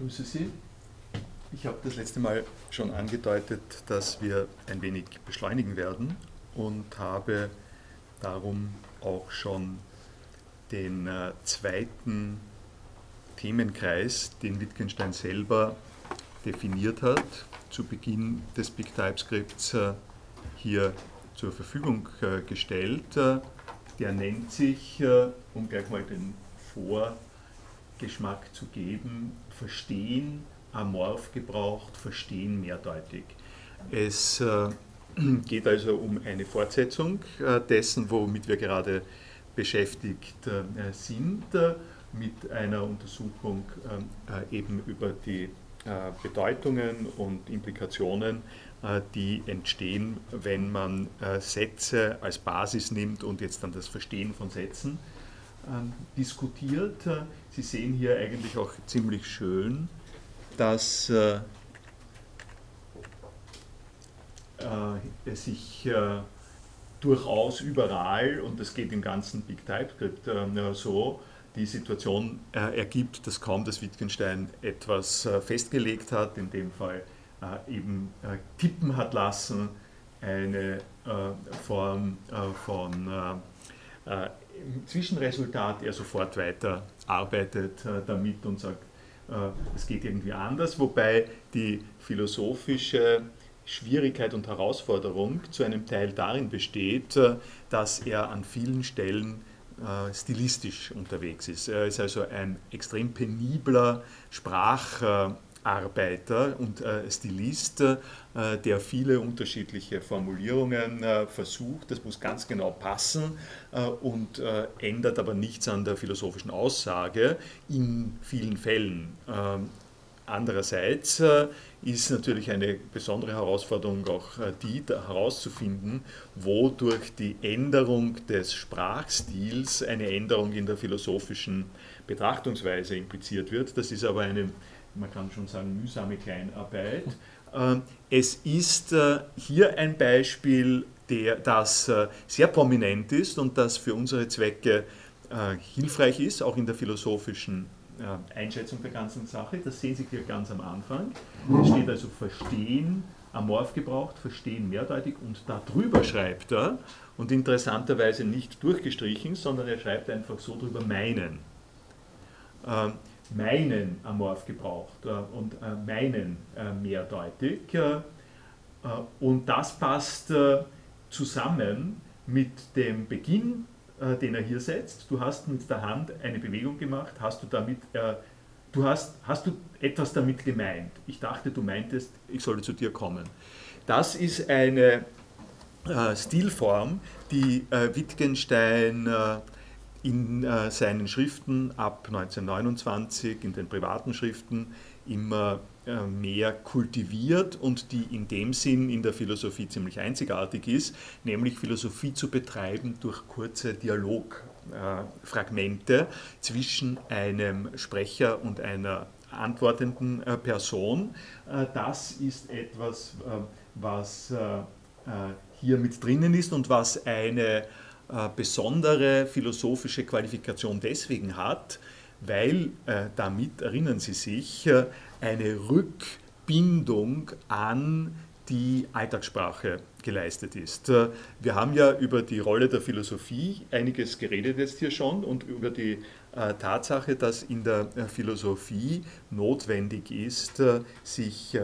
begrüße Sie. Ich habe das letzte Mal schon angedeutet, dass wir ein wenig beschleunigen werden und habe darum auch schon den äh, zweiten Themenkreis, den Wittgenstein selber definiert hat, zu Beginn des Big TypeScripts äh, hier zur Verfügung äh, gestellt. Äh, der nennt sich, um gleich mal den Vorgeschmack zu geben, Verstehen amorph gebraucht, Verstehen mehrdeutig. Es geht also um eine Fortsetzung dessen, womit wir gerade beschäftigt sind, mit einer Untersuchung eben über die Bedeutungen und Implikationen äh, die entstehen, wenn man äh, Sätze als Basis nimmt und jetzt dann das Verstehen von Sätzen diskutiert. Äh, Sie sehen hier eigentlich auch ziemlich schön, dass es sich durchaus überall, und das geht im ganzen Big TypeScript so, die Situation ergibt, dass kaum das Wittgenstein etwas festgelegt hat, in dem Fall äh, eben äh, tippen hat lassen, eine äh, Form von Zwischenresultat, er sofort weiter arbeitet damit und sagt, es geht irgendwie anders, wobei die philosophische Schwierigkeit und Herausforderung zu einem Teil darin besteht, dass er an vielen Stellen stilistisch unterwegs ist. Er ist also ein extrem penibler Sprach- Arbeiter und äh, Stilist, äh, der viele unterschiedliche Formulierungen äh, versucht. Das muss ganz genau passen äh, und äh, ändert aber nichts an der philosophischen Aussage in vielen Fällen. Ähm, andererseits äh, ist natürlich eine besondere Herausforderung auch die herauszufinden, wo durch die Änderung des Sprachstils eine Änderung in der philosophischen Betrachtungsweise impliziert wird. Das ist aber eine man kann schon sagen, mühsame Kleinarbeit. Ähm, es ist äh, hier ein Beispiel, der, das äh, sehr prominent ist und das für unsere Zwecke äh, hilfreich ist, auch in der philosophischen Einschätzung der ganzen Sache. Das sehen Sie hier ganz am Anfang. Es steht also Verstehen, amorph gebraucht, Verstehen mehrdeutig und darüber schreibt er, und interessanterweise nicht durchgestrichen, sondern er schreibt einfach so drüber meinen. Meinen amorph gebraucht äh, und äh, meinen äh, mehrdeutig. Und das passt zusammen mit dem Beginn, den er hier setzt. Du hast mit der Hand eine Bewegung gemacht, hast du damit, du hast, hast du etwas damit gemeint. Ich dachte, du meintest, ich solle zu dir kommen. Das ist eine Stilform, die Wittgenstein in äh, seinen Schriften ab 1929, in den privaten Schriften, immer äh, mehr kultiviert und die in dem Sinn in der Philosophie ziemlich einzigartig ist, nämlich Philosophie zu betreiben durch kurze Dialogfragmente äh, zwischen einem Sprecher und einer antwortenden äh, Person. Äh, das ist etwas, was hier mit drinnen ist und was eine besondere philosophische Qualifikation deswegen hat, weil äh, damit, erinnern Sie sich, äh, eine Rückbindung an die Alltagssprache geleistet ist. Wir haben ja über die Rolle der Philosophie einiges geredet jetzt hier schon und über die Tatsache, dass in der Philosophie notwendig ist, sich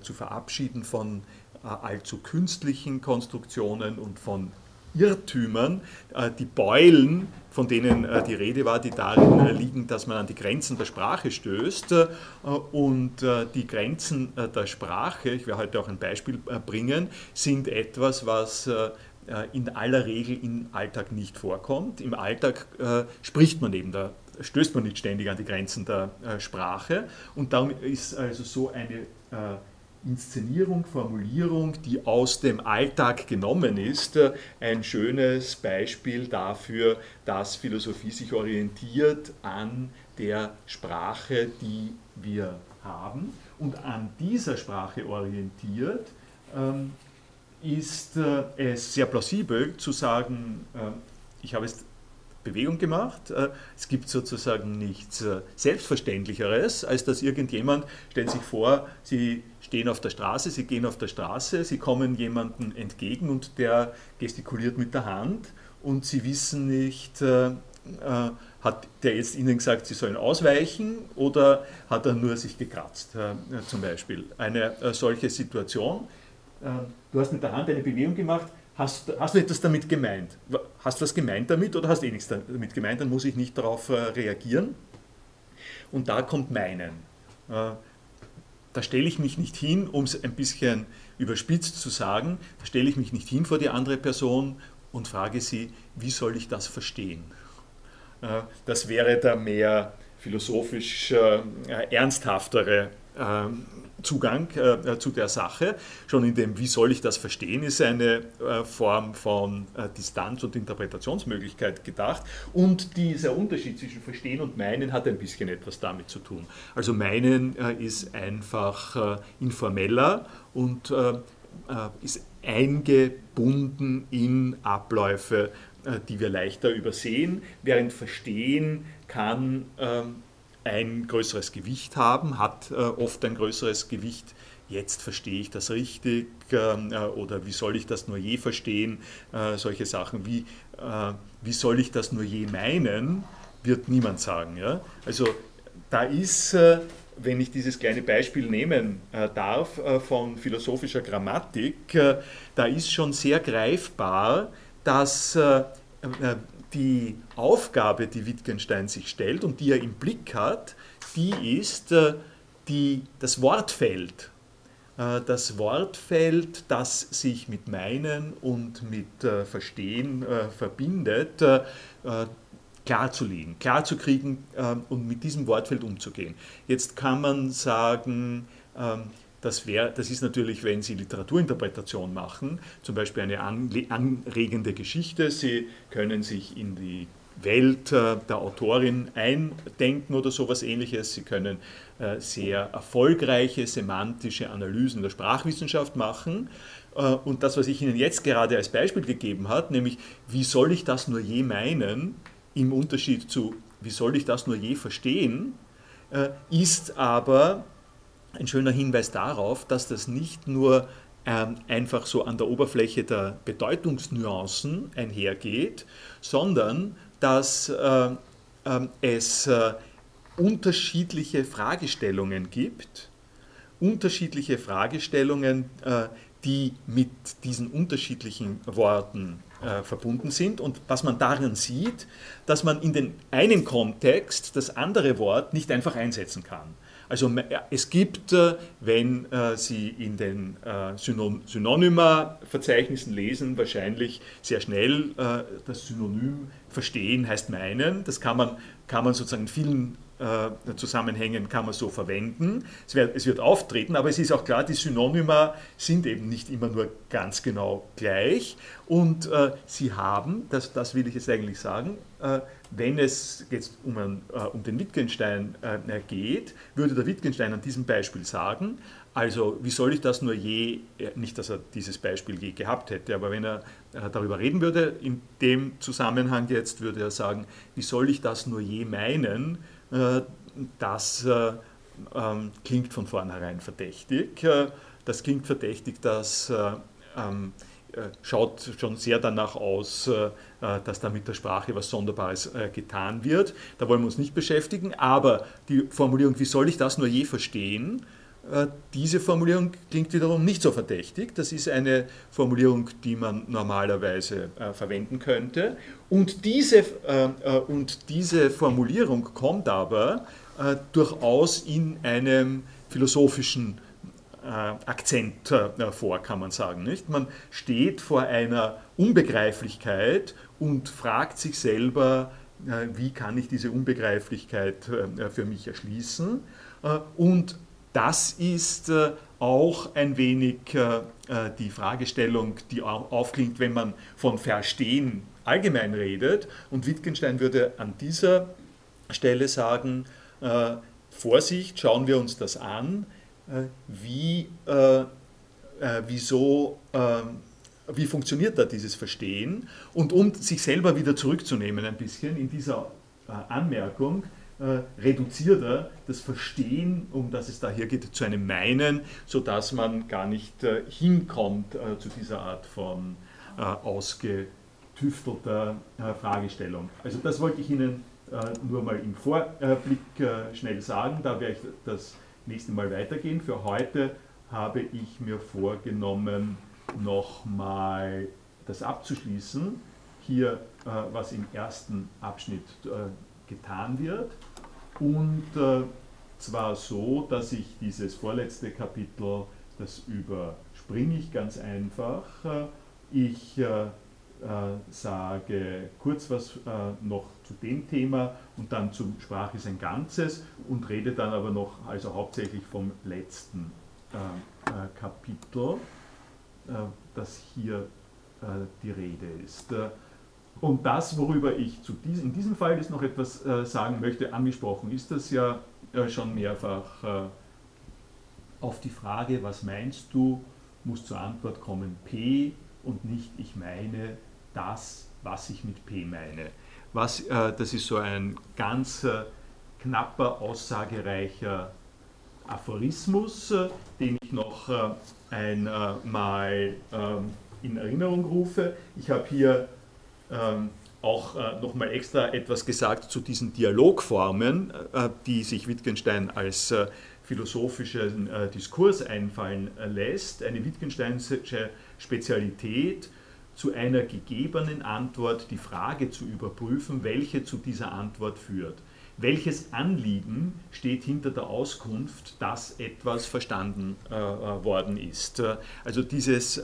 zu verabschieden von allzu künstlichen Konstruktionen und von Irrtümern, äh, die Beulen, von denen äh, die Rede war, die darin äh, liegen, dass man an die Grenzen der Sprache stößt. Und die Grenzen der Sprache, ich werde heute auch ein Beispiel bringen, sind etwas, was in aller Regel im Alltag nicht vorkommt. Im Alltag spricht man eben da stößt man nicht ständig an die Grenzen der Sprache. Und darum ist also so eine Inszenierung, Formulierung, die aus dem Alltag genommen ist, äh, ein schönes Beispiel dafür, dass Philosophie sich orientiert an der Sprache, die wir haben. Und an dieser Sprache orientiert ähm, ist äh, es sehr plausibel zu sagen, äh, ich habe es Bewegung gemacht. Es gibt sozusagen nichts Selbstverständlicheres, als dass irgendjemand, stellen sich vor, Sie stehen auf der Straße, Sie gehen auf der Straße, Sie kommen jemandem entgegen und der gestikuliert mit der Hand und Sie wissen nicht, hat der jetzt Ihnen gesagt, Sie sollen ausweichen oder hat er nur sich gekratzt, äh, zum Beispiel? Eine äh, solche Situation. Äh, du hast mit der Hand eine Bewegung gemacht, hast, hast du etwas damit gemeint? Hast du was gemeint damit oder hast du eh nichts damit gemeint? Dann muss ich nicht darauf äh, reagieren. Und da kommt meinen. Äh, da stelle ich mich nicht hin, um es ein bisschen überspitzt zu sagen, da stelle ich mich nicht hin vor die andere Person und frage sie, wie soll ich das verstehen? Äh, das wäre der mehr philosophisch äh, ernsthaftere Zugang äh, zu der Sache. Schon in dem, wie soll ich das verstehen, ist eine Form von Distanz- und Interpretationsmöglichkeit gedacht. Und dieser Unterschied zwischen Verstehen und Meinen hat ein bisschen etwas damit zu tun. Also Meinen ist einfach informeller und ist eingebunden in Abläufe äh, die wir leichter übersehen, während Verstehen kann ähm, ein größeres Gewicht haben, hat äh, oft ein größeres Gewicht. Jetzt verstehe ich das richtig ähm, äh, oder wie soll ich das nur je verstehen? Solche Sachen wie, wie soll ich das nur je meinen, wird niemand sagen. Also da ist, wenn ich dieses kleine Beispiel nehmen darf von philosophischer Grammatik, da ist schon sehr greifbar, dass äh, äh, die Aufgabe, die Wittgenstein sich stellt und die er im Blick hat, die ist äh, die, das Wortfeld. Das Wortfeld, das sich mit Meinen und mit Verstehen verbindet, klarzulegen, klarzukriegen und mit diesem Wortfeld umzugehen. Jetzt kann man sagen, ähm, das, wär, das ist natürlich, wenn Sie Literaturinterpretation machen, zum Beispiel eine anregende Geschichte. Sie können sich in die Welt äh, der Autorin eindenken oder sowas ähnliches. Sie können äh, sehr erfolgreiche semantische Analysen der Sprachwissenschaft machen. Äh, und das, was ich Ihnen jetzt gerade als Beispiel gegeben habe, nämlich wie soll ich das nur je meinen, im Unterschied zu wie soll ich das nur je verstehen, ist aber ein schöner Hinweis darauf, dass das nicht nur ähm, einfach so an der Oberfläche der Bedeutungsnuancen einhergeht, sondern dass äh, äh, es äh, unterschiedliche Fragestellungen gibt, unterschiedliche Fragestellungen, äh, die mit diesen unterschiedlichen Worten äh, verbunden sind und was man darin sieht, dass man in den einen Kontext das andere Wort nicht einfach einsetzen kann. Also es gibt, äh, wenn äh, Sie in den äh, Synonyma-Verzeichnissen lesen, wahrscheinlich sehr schnell das Synonym verstehen heißt meinen. Das kann man, kann man sozusagen in vielen Zusammenhängen kann man so verwenden. Es wird, es wird auftreten, aber es ist auch klar, die Synonyma sind eben nicht immer nur ganz genau gleich. Und äh, sie haben, das, das will ich jetzt eigentlich sagen, äh, wenn es jetzt um, ein, äh, um den Wittgenstein äh, geht, würde der Wittgenstein an diesem Beispiel sagen, also wie soll ich das nur je, äh, nicht dass er dieses Beispiel je gehabt hätte, aber wenn er äh, darüber reden würde, in dem Zusammenhang jetzt würde er sagen, wie soll ich das nur je meinen, äh, das ähm, klingt von vornherein verdächtig. das klingt verdächtig, dass ähm, schaut schon sehr danach aus, äh, dass da mit der Sprache was Sonderbares äh, getan wird. Da wollen wir uns nicht beschäftigen, aber die Formulierung, wie soll ich das nur je verstehen, äh, diese Formulierung klingt wiederum nicht so verdächtig. Das ist eine Formulierung, die man normalerweise verwenden könnte. Und diese, und diese Formulierung kommt aber durchaus in einem philosophischen Akzent vor, kann man sagen. Man steht vor einer Unbegreiflichkeit und fragt sich selber, äh, wie kann ich diese Unbegreiflichkeit äh, für mich erschließen. Äh, und das ist auch ein wenig die Fragestellung, die aufklingt, wenn man von Verstehen allgemein redet. Und Wittgenstein würde an dieser Stelle sagen, Vorsicht, schauen wir uns das an, wie, wieso wie funktioniert da dieses Verstehen? Und um sich selber wieder zurückzunehmen ein bisschen in dieser äh, Anmerkung, äh, reduziert er das Verstehen, um das es da hier geht, zu einem Meinen, sodass man gar nicht äh, hinkommt zu dieser Art von ausgetüftelter Fragestellung. Also das wollte ich Ihnen nur mal im Vorblick schnell sagen, da werde ich das nächste Mal weitergehen. Für heute habe ich mir vorgenommen, nochmal das abzuschließen. Hier, was im ersten Abschnitt getan wird. Und äh, zwar so, dass ich dieses vorletzte Kapitel, das überspringe ich ganz einfach. Äh, ich äh, äh, sage kurz was äh, noch zu dem Thema und dann zum Sprache ist ein Ganzes und rede dann aber noch also hauptsächlich vom letzten äh, Kapitel, das hier die Rede ist. Und das, worüber ich diesem, in diesem Fall jetzt noch etwas äh, sagen möchte, angesprochen ist das ja äh, schon mehrfach. Äh, auf die Frage, was meinst du, muss zur Antwort kommen P und nicht ich meine das, was ich mit P meine. Was, äh, das ist so ein ganz äh, knapper, aussagereicher Aphorismus, äh, den ich noch einmal ähm, in Erinnerung rufe. Ich habe hier ähm, auch äh, nochmal extra etwas gesagt zu diesen Dialogformen, äh, die sich Wittgenstein als äh, philosophischen äh, Diskurs einfallen äh, lässt. Eine Wittgensteinische Spezialität, zu einer gegebenen Antwort die Frage zu überprüfen, welche zu dieser Antwort führt. Welches Anliegen steht hinter der Auskunft, dass etwas verstanden äh, worden ist? Also dieses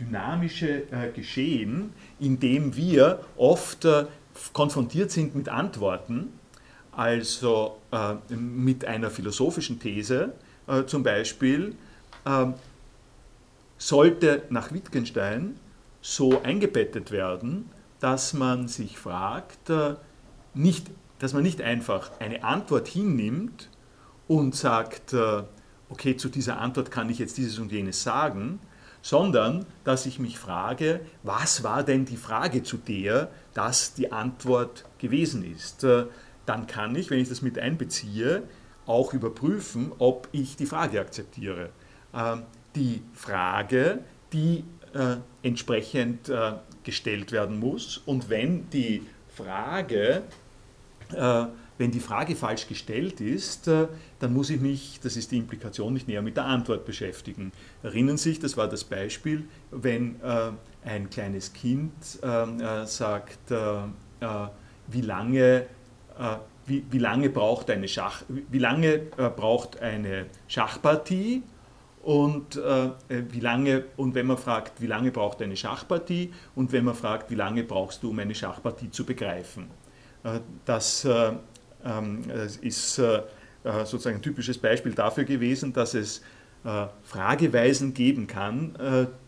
dynamische äh, Geschehen, in dem wir oft äh, konfrontiert sind mit Antworten, also äh, mit einer philosophischen These äh, zum Beispiel, sollte nach Wittgenstein so eingebettet werden, dass man sich fragt, äh, nicht, dass man nicht einfach eine Antwort hinnimmt und sagt, äh, okay, zu dieser Antwort kann ich jetzt dieses und jenes sagen, sondern dass ich mich frage, was war denn die Frage, zu der das die Antwort gewesen ist. Äh, dann kann ich, wenn ich das mit einbeziehe, auch überprüfen, ob ich die Frage akzeptiere. Ähm, die Frage, die äh, entsprechend gestellt werden muss und wenn die Frage wenn die Frage falsch gestellt ist, äh, dann muss ich mich, das ist die Implikation, nicht näher mit der Antwort beschäftigen. Erinnern Sie sich, das war das Beispiel, wenn äh, ein kleines Kind ähm, äh, sagt, wie lange, wie, wie lange braucht eine Schach, wie lange braucht eine Schachpartie und äh, wie lange und wenn man fragt, wie lange braucht eine Schachpartie und wenn man fragt, wie lange brauchst du, um eine Schachpartie zu begreifen. Äh, das äh, ähm, es ist äh, äh, sozusagen ein typisches Beispiel dafür gewesen, dass es äh, Frageweisen geben kann,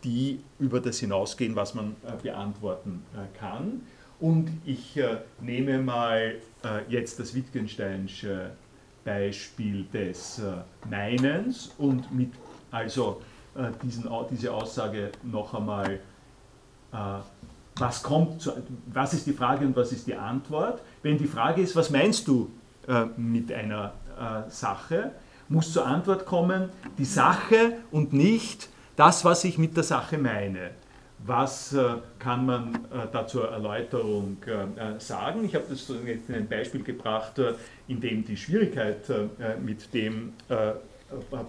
die über das hinausgehen, was man beantworten kann. Und ich nehme mal jetzt das Wittgensteinsche Beispiel des Meinens und mit also diesen, diese Aussage noch einmal was kommt, was ist die Frage und was ist die Antwort. Wenn die Frage ist, was meinst du äh, mit einer äh, Sache, muss zur Antwort kommen, die Sache und nicht das, was ich mit der Sache meine. Was äh, kann man äh, da zur Erläuterung äh, sagen? Ich habe das jetzt in ein Beispiel gebracht, äh, in dem die Schwierigkeit mit dem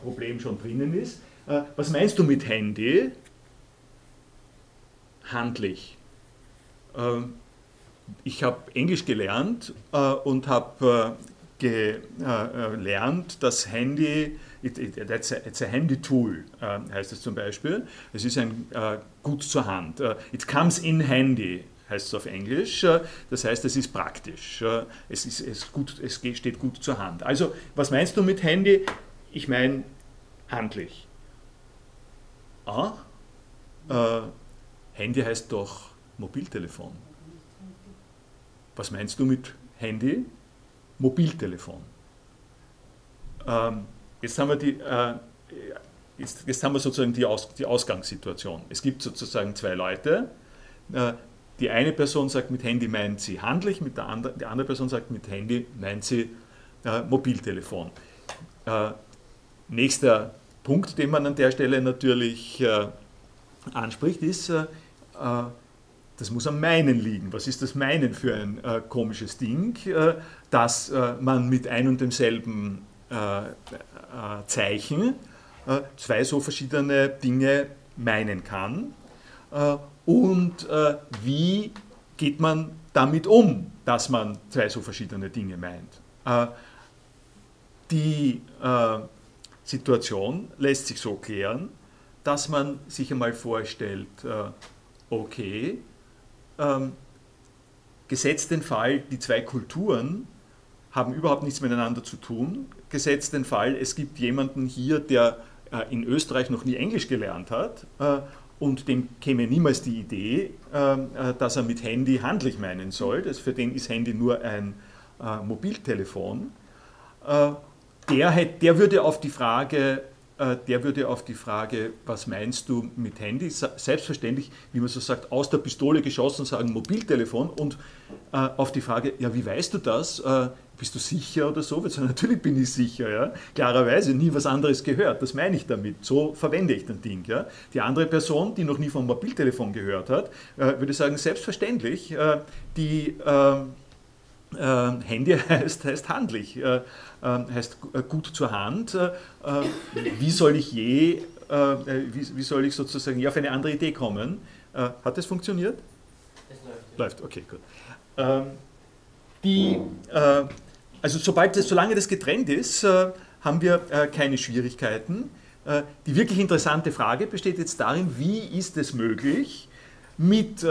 Problem schon drinnen ist. was meinst du mit Handy? Handlich. Ähm, ich habe Englisch gelernt äh, und habe äh, gelernt, dass Handy, it, it, it's, a, handy tool, äh, heißt es zum Beispiel. Es ist ein gut zur Hand. it comes in handy, heißt es auf Englisch. Das heißt, es ist praktisch. Es, ist, es, gut, es steht gut zur Hand. Also, was meinst du mit Handy? Ich meine handlich. Ah, äh, Handy heißt doch Mobiltelefon. Was meinst du mit Handy? Mobiltelefon. Ähm, jetzt haben wir die, äh, jetzt, jetzt haben wir sozusagen die, Aus, die Ausgangssituation. Es gibt sozusagen zwei Leute. Äh, die eine Person sagt, mit Handy meint sie handlich, mit der andere, die andere Person sagt, mit Handy meint sie äh, Mobiltelefon. Nächster Punkt, den man an der Stelle natürlich äh, anspricht, ist, äh, äh, das muss am Meinen liegen. Was ist das Meinen für ein äh, komisches Ding, äh, dass äh, man mit ein und demselben Zeichen zwei so verschiedene Dinge meinen kann? und wie geht man damit um, dass man zwei so verschiedene Dinge meint? die Situation lässt sich so klären, dass man sich einmal vorstellt, okay, ähm, gesetzt den Fall, die zwei Kulturen haben überhaupt nichts miteinander zu tun. Gesetzt den Fall, es gibt jemanden hier, der äh, in Österreich noch nie Englisch gelernt hat äh, und dem käme niemals die Idee, äh, dass er mit Handy handlich meinen soll. Für den ist Handy nur ein äh, Mobiltelefon. Der, der würde auf die Frage äh, der würde auf die Frage, was meinst du mit Handy, selbstverständlich, wie man so sagt, aus der Pistole geschossen sagen Mobiltelefon und äh, auf die Frage, ja, wie weißt du das? Äh, bist du sicher oder so? Sagen, natürlich bin ich sicher, ja. Klarerweise, nie was anderes gehört. Das meine ich damit. So verwende ich das Ding, ja. Die andere Person, die noch nie vom Mobiltelefon gehört hat, würde sagen, selbstverständlich, die ähm, äh, Handy heißt, heißt handlich. Ähm, heißt äh, gut zur Hand. Äh, wie soll ich je, äh, wie, wie soll ich sozusagen je auf eine andere Idee kommen? Hat das funktioniert? Es läuft. Läuft, okay, gut. Ähm, die, also sobald das, solange das getrennt ist, haben wir keine Schwierigkeiten. Die wirklich interessante Frage besteht jetzt darin, wie ist es möglich, mit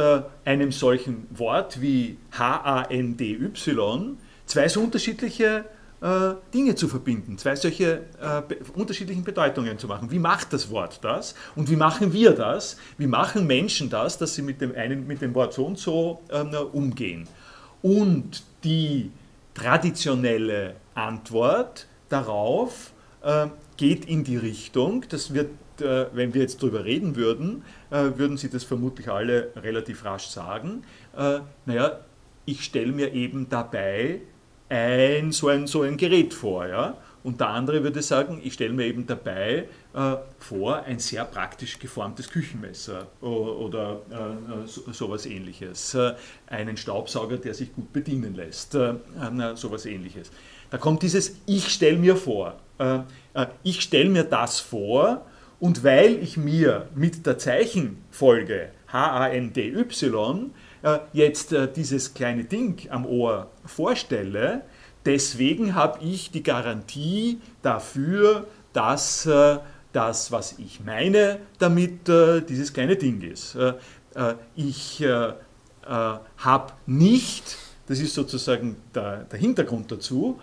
einem solchen Wort wie H-A-N-D-Y zwei so unterschiedliche äh, Dinge zu verbinden, zwei solche äh, unterschiedlichen Bedeutungen zu machen. Wie macht das Wort das und wie machen wir das? Wie machen Menschen das, dass sie mit dem, einen, mit dem Wort so und so ähm, umgehen? Und die traditionelle Antwort darauf äh, geht in die Richtung, das wird äh, wenn wir jetzt darüber reden würden, äh, würden Sie das vermutlich alle relativ rasch sagen. Äh, naja, ich stelle mir eben dabei ein, so, ein, so ein Gerät vor. Ja? Und der andere würde sagen, ich stelle mir eben dabei vor ein sehr praktisch geformtes Küchenmesser oder so, sowas ähnliches. Äh, einen Staubsauger, der sich gut bedienen lässt, sowas ähnliches. Da kommt dieses Ich stelle mir vor. Ich stelle mir das vor und weil ich mir mit der Zeichenfolge H-A-N-D-Y äh, jetzt äh, dieses kleine Ding am Ohr vorstelle, deswegen habe ich die Garantie dafür, dass äh, das, was ich meine, damit dieses kleine Ding ist. Ich habe nicht, das ist sozusagen der, der Hintergrund dazu,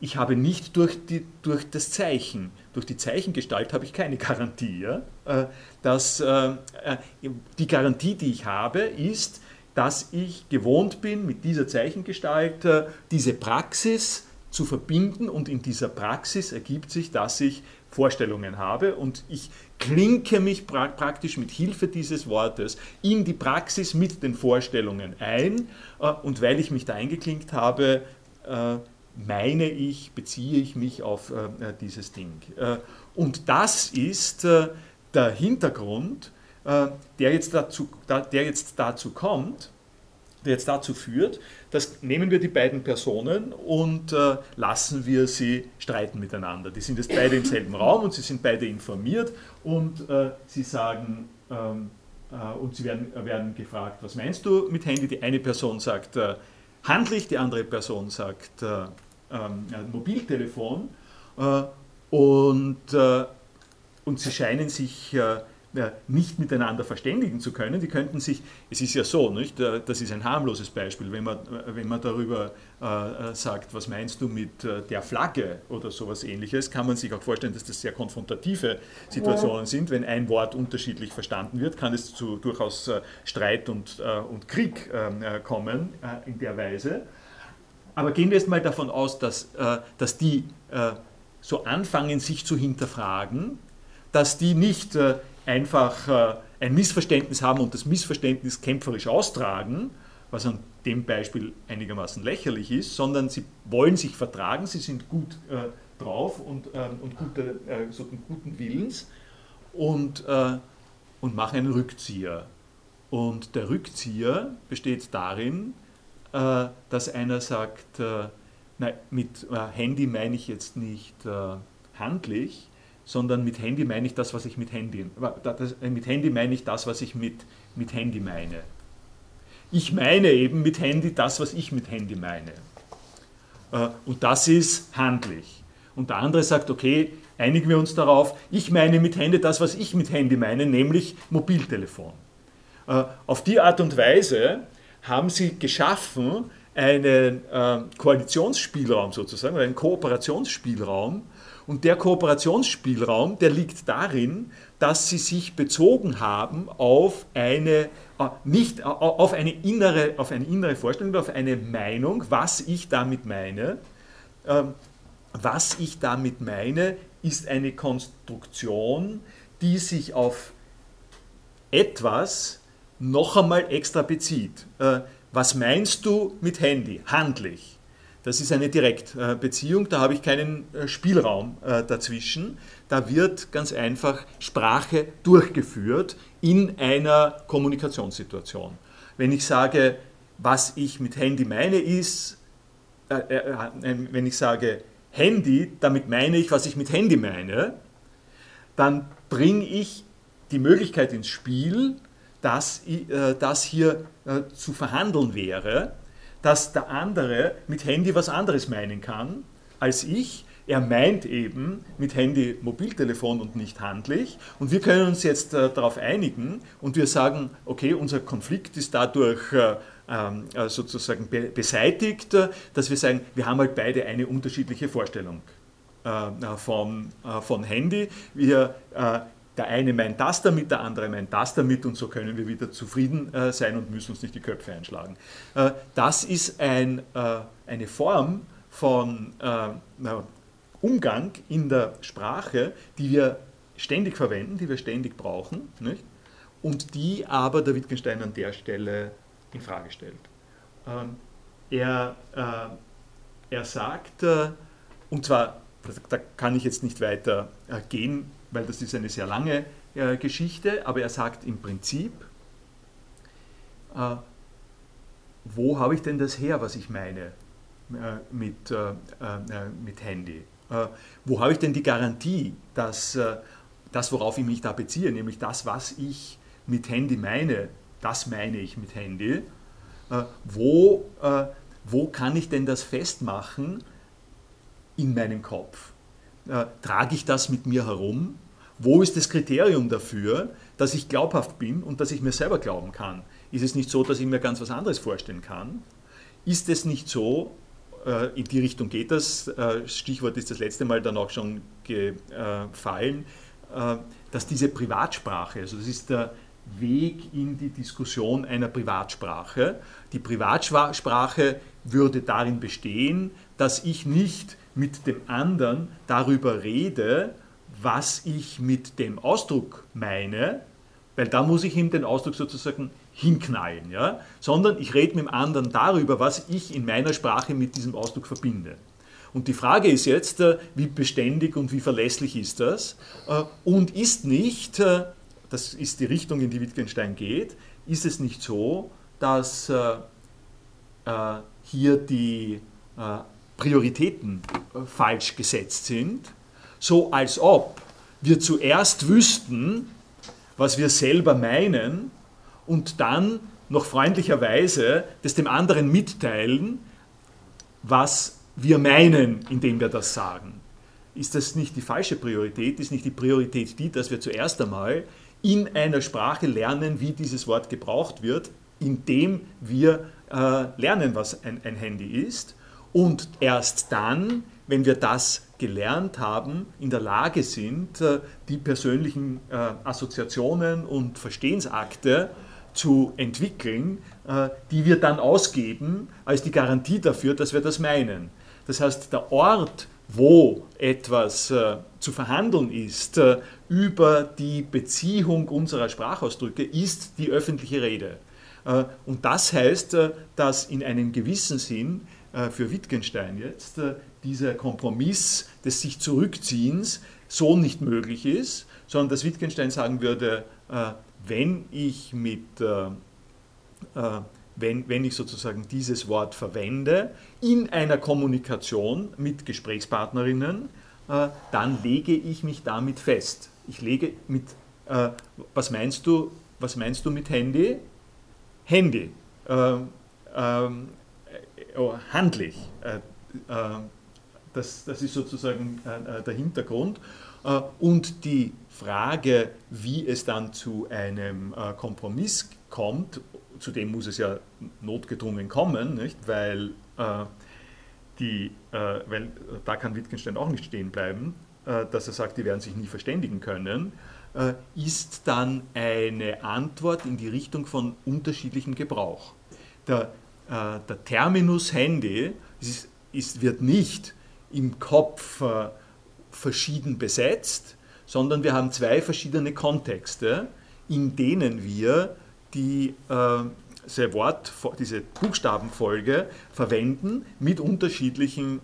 ich habe nicht durch, die, durch das Zeichen, durch die Zeichengestalt habe ich keine Garantie. Ja? Dass, die Garantie, die ich habe, ist, dass ich gewohnt bin, mit dieser Zeichengestalt äh, diese Praxis zu verbinden und in dieser Praxis ergibt sich, dass ich Vorstellungen habe und ich klinke mich pra praktisch mit Hilfe dieses Wortes in die Praxis mit den Vorstellungen ein äh, und weil ich mich da eingeklinkt habe, äh, meine ich, beziehe ich mich auf dieses Ding. und das ist der Hintergrund, äh, der jetzt dazu, der jetzt dazu kommt, der jetzt dazu führt, dass nehmen wir die beiden Personen und äh, lassen wir sie streiten miteinander. Die sind jetzt beide im selben Raum und sie sind beide informiert und äh, sie sagen, ähm, äh, und sie werden, werden gefragt, was meinst du mit Handy? Die eine Person sagt äh, handlich, die andere Person sagt äh, Mobiltelefon und, und sie scheinen sich nicht miteinander verständigen zu können. Die könnten sich, es ist ja so, nicht? Äh, das ist ein harmloses Beispiel, wenn man, wenn man darüber äh, sagt, was meinst du mit äh, der Flagge oder sowas ähnliches, kann man sich auch vorstellen, dass das sehr konfrontative Situationen ja. sind. Wenn ein Wort unterschiedlich verstanden wird, kann es zu durchaus äh, Streit und, äh, und Krieg ähm, äh, kommen in der Weise. Aber gehen wir jetzt mal davon aus, dass, dass die so anfangen, sich zu hinterfragen, dass die nicht äh, einfach äh, ein Missverständnis haben und das Missverständnis kämpferisch austragen, was an dem Beispiel einigermaßen lächerlich ist, sondern sie wollen sich vertragen, sie sind gut äh, drauf und, ähm, und gute, äh, so guten Willens und, äh, und machen einen Rückzieher. Und der Rückzieher besteht darin, äh, dass einer sagt, äh, nein, mit äh, Handy meine ich jetzt nicht handlich, sondern mit Handy meine ich das, was ich mit Handy, das, mit Handy meine ich das, was ich mit, mit Handy meine. Ich meine eben mit Handy das, was ich mit Handy meine. Und das ist handlich. Und der andere sagt, okay, einigen wir uns darauf, ich meine mit Handy das, was ich mit Handy meine, nämlich Mobiltelefon. Äh, auf die Art und Weise haben sie geschaffen einen äh, Koalitionsspielraum sozusagen, einen Kooperationsspielraum. Und der Kooperationsspielraum, der liegt darin, dass sie sich bezogen haben auf eine, äh, nicht, auf eine, innere, auf eine innere Vorstellung, auf eine Meinung, was ich damit meine. Ähm, was ich damit meine, ist eine Konstruktion, die sich auf etwas noch einmal extra bezieht. Äh, was meinst du mit Handy? Handlich. Das ist eine Direktbeziehung, da habe ich keinen äh, Spielraum äh, dazwischen. Da wird ganz einfach Sprache durchgeführt in einer Kommunikationssituation. Wenn ich sage, was ich mit Handy meine, ist, wenn ich sage Handy, damit meine ich, was ich mit Handy meine, dann bringe ich die Möglichkeit ins Spiel, dass, äh, dass hier äh, zu verhandeln wäre, dass der andere mit Handy was anderes meinen kann als ich. Er meint eben mit Handy Mobiltelefon und nicht handlich. Und wir können uns jetzt äh, darauf einigen und wir sagen, okay, unser Konflikt ist dadurch äh, ähm, äh, sozusagen be beseitigt, dass wir sagen, wir haben halt beide eine unterschiedliche Vorstellung von, von Handy. Wir der eine meint das damit, der andere meint das damit und so können wir wieder zufrieden äh, sein und müssen uns nicht die Köpfe einschlagen. Äh, das ist ein, äh, eine Form von Umgang in der Sprache, die wir ständig verwenden, die wir ständig brauchen nicht? und die aber der Wittgenstein an der Stelle in Frage stellt. Ähm, er, er sagt, und zwar, da kann ich jetzt nicht weiter gehen, weil das ist eine sehr lange äh, Geschichte, aber er sagt im Prinzip, äh, wo habe ich denn das her, was ich meine äh, mit, äh, äh, mit Handy? Äh, wo habe ich denn die Garantie, dass das, worauf ich mich da beziehe, nämlich das, was ich mit Handy meine, das meine ich mit Handy, wo, wo kann ich denn das festmachen in meinem Kopf? Äh, trage ich das mit mir herum? Wo ist das Kriterium dafür, dass ich glaubhaft bin und dass ich mir selber glauben kann? Ist es nicht so, dass ich mir ganz was anderes vorstellen kann? Ist es nicht so, äh, in die Richtung geht das, äh, Stichwort ist das letzte Mal dann auch schon gefallen, äh, dass diese Privatsprache, also das ist der Weg in die Diskussion einer Privatsprache. Die Privatsprache würde darin bestehen, dass ich nicht mit dem anderen darüber rede, was ich mit dem Ausdruck meine, weil da muss ich ihm den Ausdruck sozusagen hinknallen, ja? sondern ich rede mit dem anderen darüber, was ich in meiner Sprache mit diesem Ausdruck verbinde. Und die Frage ist jetzt, äh, wie beständig und wie verlässlich ist das? Äh, und ist nicht, äh, das ist die Richtung, in die Wittgenstein geht, ist es nicht so, dass hier die Prioritäten äh, falsch gesetzt sind, so als ob wir zuerst wüssten, was wir selber meinen und dann noch freundlicherweise das dem anderen mitteilen, was wir meinen, indem wir das sagen. Ist das nicht die falsche Priorität? Ist nicht die Priorität die, dass wir zuerst einmal in einer Sprache lernen, wie dieses Wort gebraucht wird, indem wir äh, lernen, was ein, ein Handy ist und erst dann, wenn wir das gelernt haben, in der Lage sind, äh, die persönlichen äh, Assoziationen und Verstehensakte zu entwickeln, äh, die wir dann ausgeben als die Garantie dafür, dass wir das meinen. Das heißt, der Ort, wo etwas zu verhandeln ist, über die Beziehung unserer Sprachausdrücke ist die öffentliche Rede. Und das heißt, dass in einem gewissen Sinn für Wittgenstein jetzt dieser Kompromiss des sich Zurückziehens so nicht möglich ist, sondern dass Wittgenstein sagen würde, wenn ich mit wenn ich sozusagen dieses Wort verwende in einer Kommunikation mit Gesprächspartnerinnen, dann lege ich mich damit fest. Ich lege mit, was meinst du, was meinst du mit Handy? Handy, ähm, ähm, oh, handlich. Äh, äh, das, das ist sozusagen äh, äh, der Hintergrund. Äh, und die Frage, wie es dann zu einem äh, Kompromiss kommt, zu dem muss es ja notgedrungen kommen, nicht? Weil, die, weil da kann Wittgenstein auch nicht stehen bleiben, dass er sagt, die werden sich nie verständigen können. Äh, ist dann eine Antwort in die Richtung von unterschiedlichem Gebrauch. Der, äh, der Terminus Handy ist, ist, wird nicht im Kopf äh, verschieden besetzt, sondern wir haben zwei verschiedene Kontexte, in denen wir die, diese, Wort, diese Buchstabenfolge verwenden mit unterschiedlichen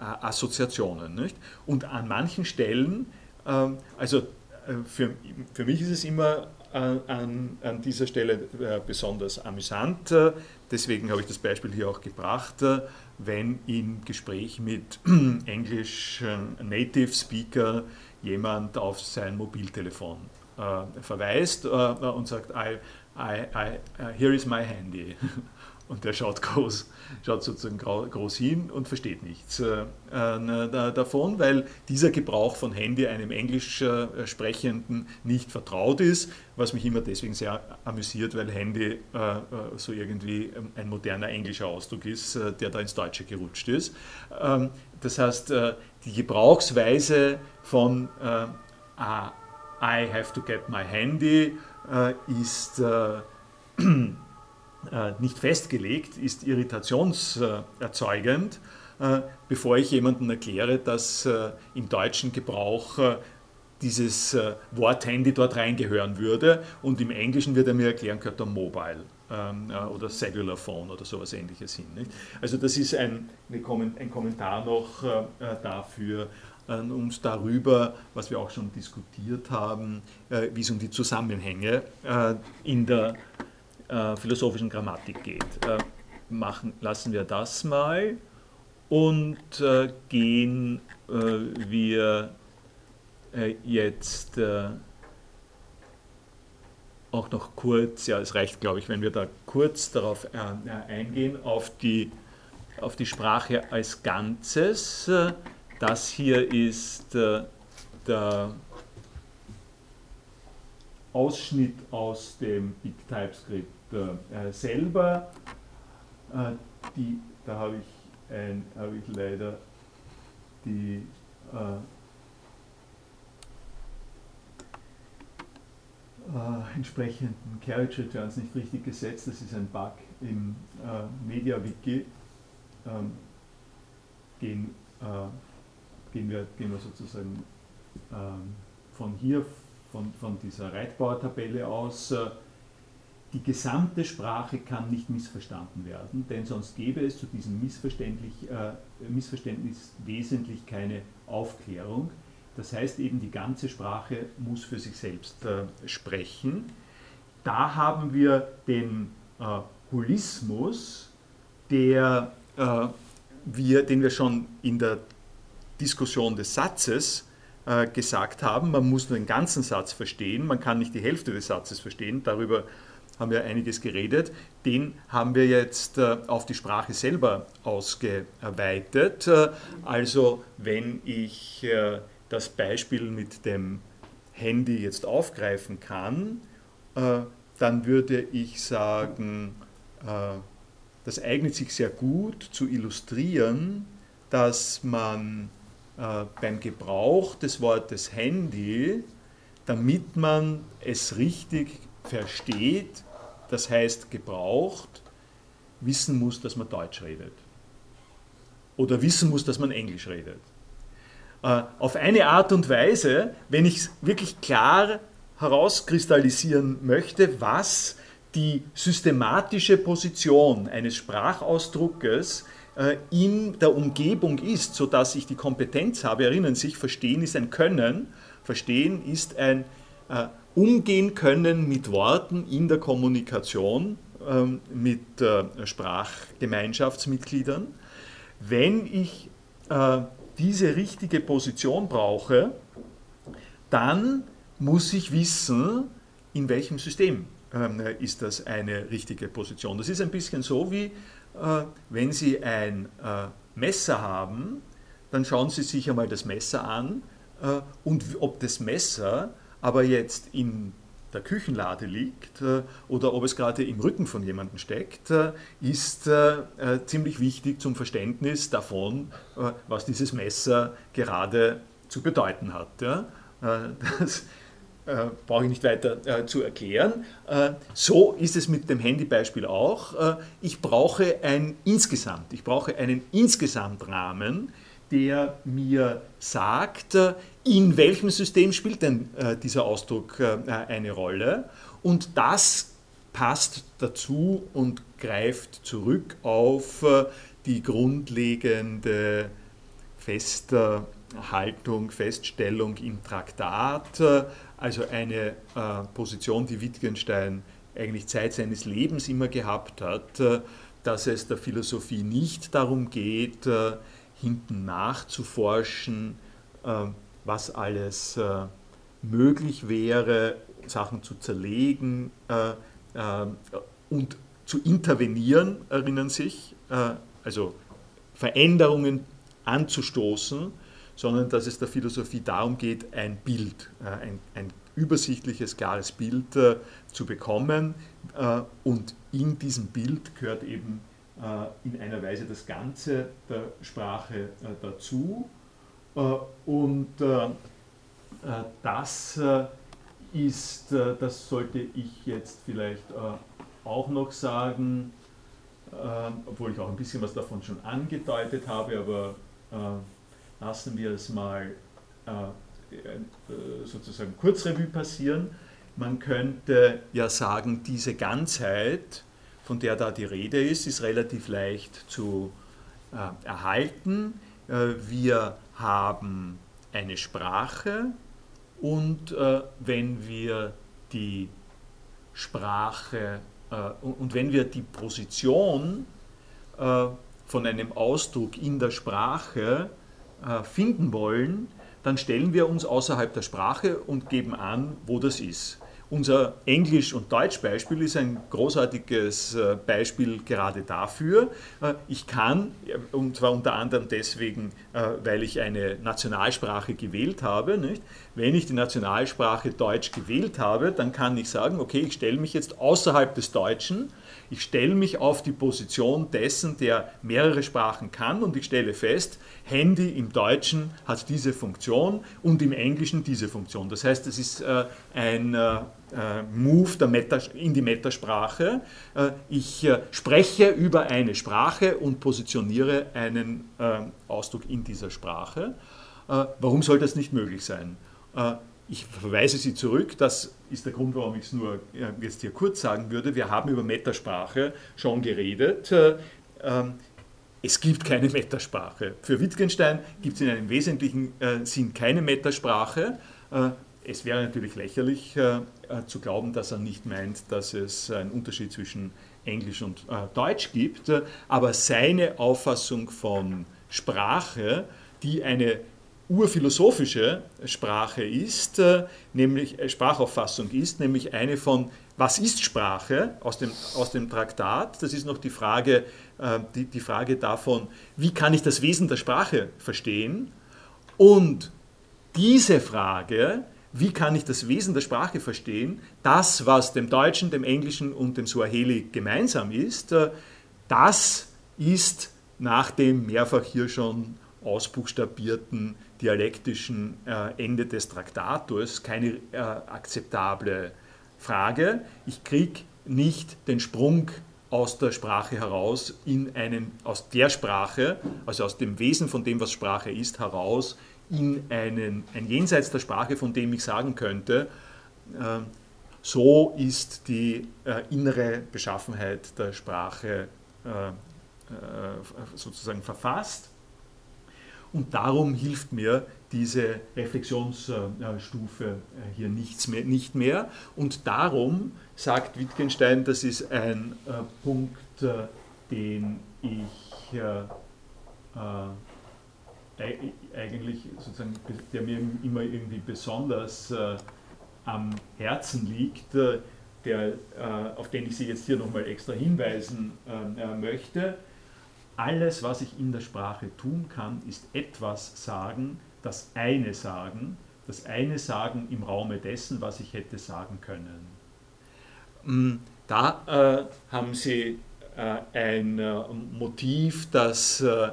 Assoziationen. Nicht? Und an manchen Stellen, also äh, für, für mich ist es immer an, an, an dieser Stelle äh, besonders amüsant. Deswegen habe ich das Beispiel hier auch gebracht, wenn im Gespräch mit Englisch Native Speaker jemand auf sein Mobiltelefon äh, verweist und sagt, I, I, I, here is my handy. Und der schaut groß, schaut sozusagen groß hin und versteht nichts äh, davon, weil dieser Gebrauch von Handy einem Englisch äh, sprechenden nicht vertraut ist, was mich immer deswegen sehr amüsiert, weil Handy äh, äh so irgendwie ein moderner englischer Ausdruck ist, der da ins Deutsche gerutscht ist. Ähm, das heißt, die Gebrauchsweise von I have to get my handy ist nicht festgelegt, ist irritationserzeugend, äh, bevor ich jemandem erkläre, dass äh, im deutschen Gebrauch dieses Wort Handy dort reingehören würde und im Englischen wird er mir erklären, gehört der Mobile ähm, oder Cellular Phone oder sowas ähnliches hin. Also das ist ein, ein Kommentar noch dafür, und darüber, was wir auch schon diskutiert haben, wie es um die Zusammenhänge in der äh, philosophischen Grammatik geht. Äh, machen, lassen wir das mal und äh, gehen äh, wir jetzt auch noch kurz, ja es reicht glaube ich, wenn wir da kurz darauf eingehen, auf die, auf die Sprache als Ganzes. Das hier ist der Ausschnitt aus dem Big TypeScript äh, selber. Äh, die, da habe ich, ein, hab ich leider die äh, äh, entsprechenden Carriage Returns nicht richtig gesetzt. Das ist ein Bug im äh, MediaWiki. Ähm, gehen, gehen, wir, gehen wir sozusagen ähm, von hier, von, von dieser Reitbauer-Tabelle aus. Die gesamte Sprache kann nicht missverstanden werden, denn sonst gäbe es zu diesem Missverständlich, äh, Missverständnis wesentlich keine Aufklärung. Das heißt eben, die ganze Sprache muss für sich selbst äh, sprechen. Da haben wir den äh, Holismus, der, äh, wir, den wir schon in der Diskussion des Satzes äh, gesagt haben. Man muss nur den ganzen Satz verstehen, man kann nicht die Hälfte des Satzes verstehen. Darüber haben wir einiges geredet. Den haben wir jetzt äh, auf die Sprache selber ausgeweitet. Äh, also wenn ich äh, das Beispiel mit dem Handy jetzt aufgreifen kann, dann würde ich sagen, das eignet sich sehr gut zu illustrieren, dass man beim Gebrauch des Wortes Handy, damit man es richtig versteht, das heißt gebraucht, wissen muss, dass man Deutsch redet. Oder wissen muss, dass man Englisch redet. Äh, auf eine Art und Weise, wenn ich es wirklich klar herauskristallisieren möchte, was die systematische Position eines Sprachausdruckes äh, in der Umgebung ist, sodass ich die Kompetenz habe. Erinnern sich, Verstehen ist ein Können, Verstehen ist ein äh, Umgehen können mit Worten in der Kommunikation ähm, mit äh, Sprachgemeinschaftsmitgliedern. Wenn ich äh, diese richtige Position brauche, dann muss ich wissen, in welchem System ähm, ist das eine richtige Position. Das ist ein bisschen so wie, äh, wenn Sie ein äh, Messer haben, dann schauen Sie sich einmal das Messer an äh, und ob das Messer aber jetzt in der Küchenlade liegt äh, oder ob es gerade im Rücken von jemandem steckt, äh, ist äh, ziemlich wichtig zum Verständnis davon, was dieses Messer gerade zu bedeuten hat. Das brauche ich nicht weiter zu erklären. So ist es mit dem Handybeispiel auch. Ich brauche ein Insgesamt, ich brauche einen Insgesamtrahmen, der mir sagt, in welchem System spielt denn äh, dieser Ausdruck äh, eine Rolle. Und das passt dazu und greift zurück auf äh, die grundlegende Festhaltung, Feststellung im Traktat, also eine Position, die Wittgenstein eigentlich Zeit seines Lebens immer gehabt hat, dass es der Philosophie nicht darum geht, hinten nachzuforschen, was alles äh, möglich wäre, Sachen zu zerlegen äh, äh, und zu intervenieren, erinnern sich, also Veränderungen anzustoßen, sondern dass es der Philosophie darum geht, ein Bild, ein, ein übersichtliches, klares Bild zu bekommen. und in diesem Bild gehört eben in einer Weise das Ganze der Sprache dazu äh, und äh, äh, das ist, das sollte ich jetzt vielleicht auch noch sagen, obwohl ich auch ein bisschen was davon schon angedeutet habe, aber lassen wir es mal sozusagen Kurzrevue passieren. Man könnte ja sagen, diese Ganzheit, von der da die Rede ist, ist relativ leicht zu erhalten. Wir haben eine Sprache und äh, wenn wir die Sprache äh, und wenn wir die Position äh, von einem Ausdruck in der Sprache äh, finden wollen, dann stellen wir uns außerhalb der Sprache und geben an, wo das ist. Unser Englisch- und Deutsch-Beispiel ist ein großartiges äh, Beispiel gerade dafür. Äh, ich kann, und zwar unter anderem deswegen, äh, weil ich eine Nationalsprache gewählt habe, nicht? wenn ich die Nationalsprache Deutsch gewählt habe, dann kann ich sagen, okay, ich stelle mich jetzt außerhalb des Deutschen ich stelle mich auf die Position dessen, der mehrere Sprachen kann und ich stelle fest, Handy im Deutschen hat diese Funktion und im Englischen diese Funktion. Das heißt, es ist äh, ein äh, äh Move Meta, in die Metasprache. Äh, ich äh, spreche über eine Sprache und positioniere einen äh, Ausdruck in dieser Sprache. warum soll das nicht möglich sein? Ich verweise Sie zurück, das ist der Grund, warum ich es nur jetzt hier kurz sagen würde. Wir haben über Metasprache schon geredet. Äh, ähm, es gibt keine Metasprache. Für Wittgenstein gibt es in einem wesentlichen äh, Sinn keine Metasprache. Äh, es wäre natürlich lächerlich zu glauben, dass er nicht meint, dass es einen Unterschied zwischen Englisch und Deutsch gibt, aber seine Auffassung von Sprache, die eine urphilosophische Sprache ist, äh, nämlich äh, Sprachauffassung ist, nämlich eine von was ist Sprache aus dem, aus dem Traktat. Das ist noch die Frage, äh, die, die Frage davon, wie kann ich das Wesen der Sprache verstehen? Und diese Frage, wie kann ich das Wesen der Sprache verstehen, das, was dem Deutschen, dem Englischen und dem Swahili gemeinsam ist, das ist nach dem mehrfach hier schon ausbuchstabierten dialektischen äh, Ende des Traktators keine äh, akzeptable Frage. Ich kriege nicht den Sprung aus der Sprache heraus in einen, aus der Sprache, also aus dem Wesen von dem, was Sprache ist, heraus in einen, ein Jenseits der Sprache, von dem ich sagen könnte, äh, so ist die äh, innere Beschaffenheit der Sprache sozusagen verfasst. Und darum hilft mir diese Reflexionsstufe äh, hier nichts mehr, nicht mehr. Und darum sagt Wittgenstein, das ist ein äh, Punkt, den ich eigentlich sozusagen, der mir immer irgendwie besonders äh, am Herzen liegt, äh, der, äh, auf den ich Sie jetzt hier nochmal extra hinweisen äh, möchte. Alles, was ich in der Sprache tun kann, ist etwas sagen, das eine sagen, das eine sagen im Raume dessen, was ich hätte sagen können. Mm, da äh, haben Sie äh, ein Motiv, das äh,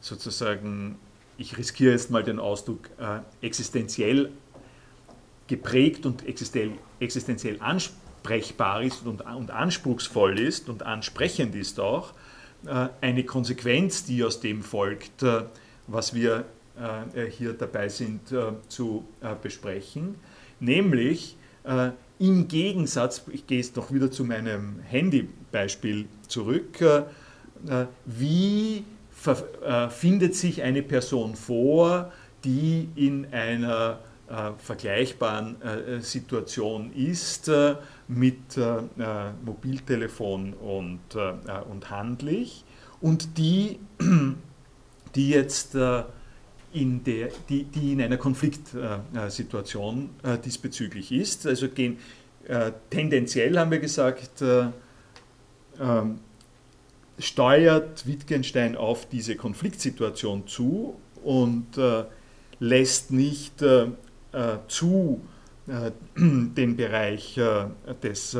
sozusagen, ich riskiere jetzt mal den Ausdruck, äh, existenziell geprägt und existenziell ansprechbar ist und, und anspruchsvoll ist und ansprechend ist auch, äh, eine Konsequenz, die aus dem folgt, was wir hier dabei sind zu besprechen, nämlich im Gegensatz, ich gehe jetzt noch wieder zu meinem Handybeispiel zurück, wie äh, findet sich eine Person vor, die in einer äh, vergleichbaren äh, Situation ist äh, mit äh, Mobiltelefon und, äh, und handlich und die, die jetzt in, der, die, die in einer Konfliktsituation diesbezüglich ist. Also gehen, tendenziell haben wir gesagt, ähm, steuert Wittgenstein auf diese Konfliktsituation zu und äh, lässt nicht äh, äh zu äh, den Bereich äh, des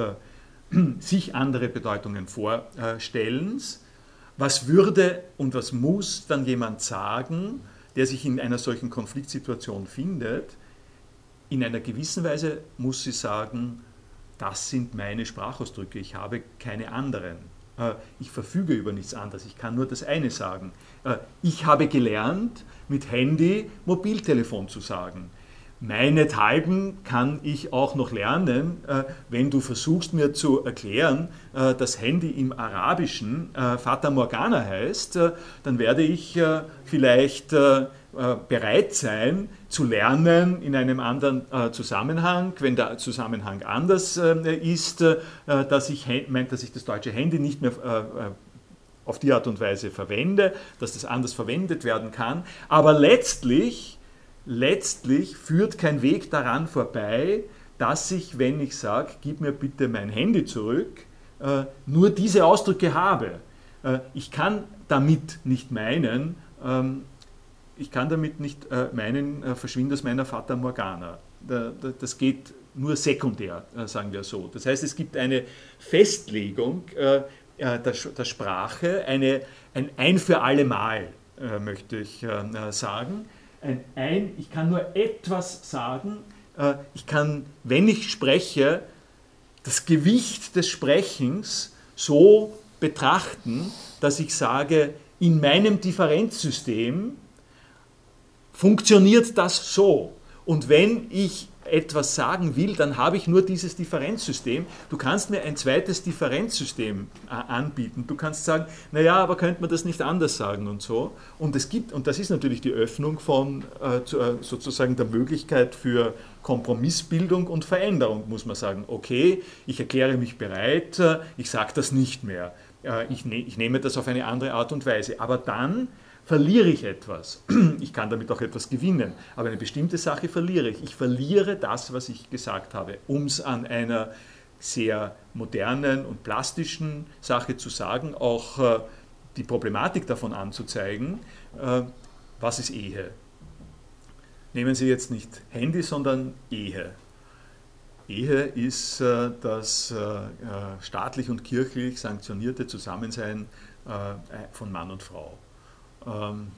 sich andere Bedeutungen vorstellens. Was würde und was muss dann jemand sagen, der sich in einer solchen Konfliktsituation findet? In einer gewissen Weise muss sie sagen, das sind meine Sprachausdrücke, ich habe keine anderen. Äh, ich verfüge über nichts anderes. Ich kann nur das eine sagen. Äh, ich habe gelernt, mit Handy Mobiltelefon zu sagen. Meinethalben kann ich auch noch lernen, äh, wenn du versuchst mir zu erklären, dass Handy im Arabischen Fata Morgana heißt, dann werde ich vielleicht äh, bereit sein zu lernen in einem anderen äh, Zusammenhang, wenn der Zusammenhang anders äh, ist, dass ich, dass ich das deutsche Handy nicht mehr auf die Art und Weise verwende, dass das anders verwendet werden kann. Aber letztlich, letztlich führt kein Weg daran vorbei, dass ich, wenn ich sage, gib mir bitte mein Handy zurück, nur diese Ausdrücke habe. Ich kann damit nicht meinen, ähm, ich kann damit nicht äh, meinen, äh, verschwinde aus meiner Fata Morgana. Da, da, das geht nur sekundär, äh, sagen wir so. Das heißt, es gibt eine Festlegung äh, äh, der, Sprache, eine, ein Ein für alle Mal, äh, möchte ich sagen. Ein, ich kann nur etwas sagen. ich kann, wenn ich spreche, das Gewicht des Sprechens so betrachten, dass ich sage, in meinem Differenzsystem funktioniert das so. Und wenn ich etwas sagen will, dann habe ich nur dieses Differenzsystem. Du kannst mir ein zweites Differenzsystem äh, anbieten. Du kannst sagen, naja, aber könnte man das nicht anders sagen und so. Und es gibt, und das ist natürlich die Öffnung von äh, äh, sozusagen der Möglichkeit für Kompromissbildung und Veränderung, muss man sagen. Okay, ich erkläre mich bereit, ich sage das nicht mehr. Ich, ne, ich nehme das auf eine andere Art und Weise. Aber dann verliere ich etwas. Ich kann damit auch etwas gewinnen, aber eine bestimmte Sache verliere ich. Ich verliere das, was ich gesagt habe, um es an einer sehr modernen und plastischen Sache zu sagen, auch äh, die Problematik davon anzuzeigen, äh, was ist Ehe. Nehmen Sie jetzt nicht Handy, sondern Ehe. Ehe ist äh, das staatlich und kirchlich sanktionierte Zusammensein von Mann und Frau. Ähm,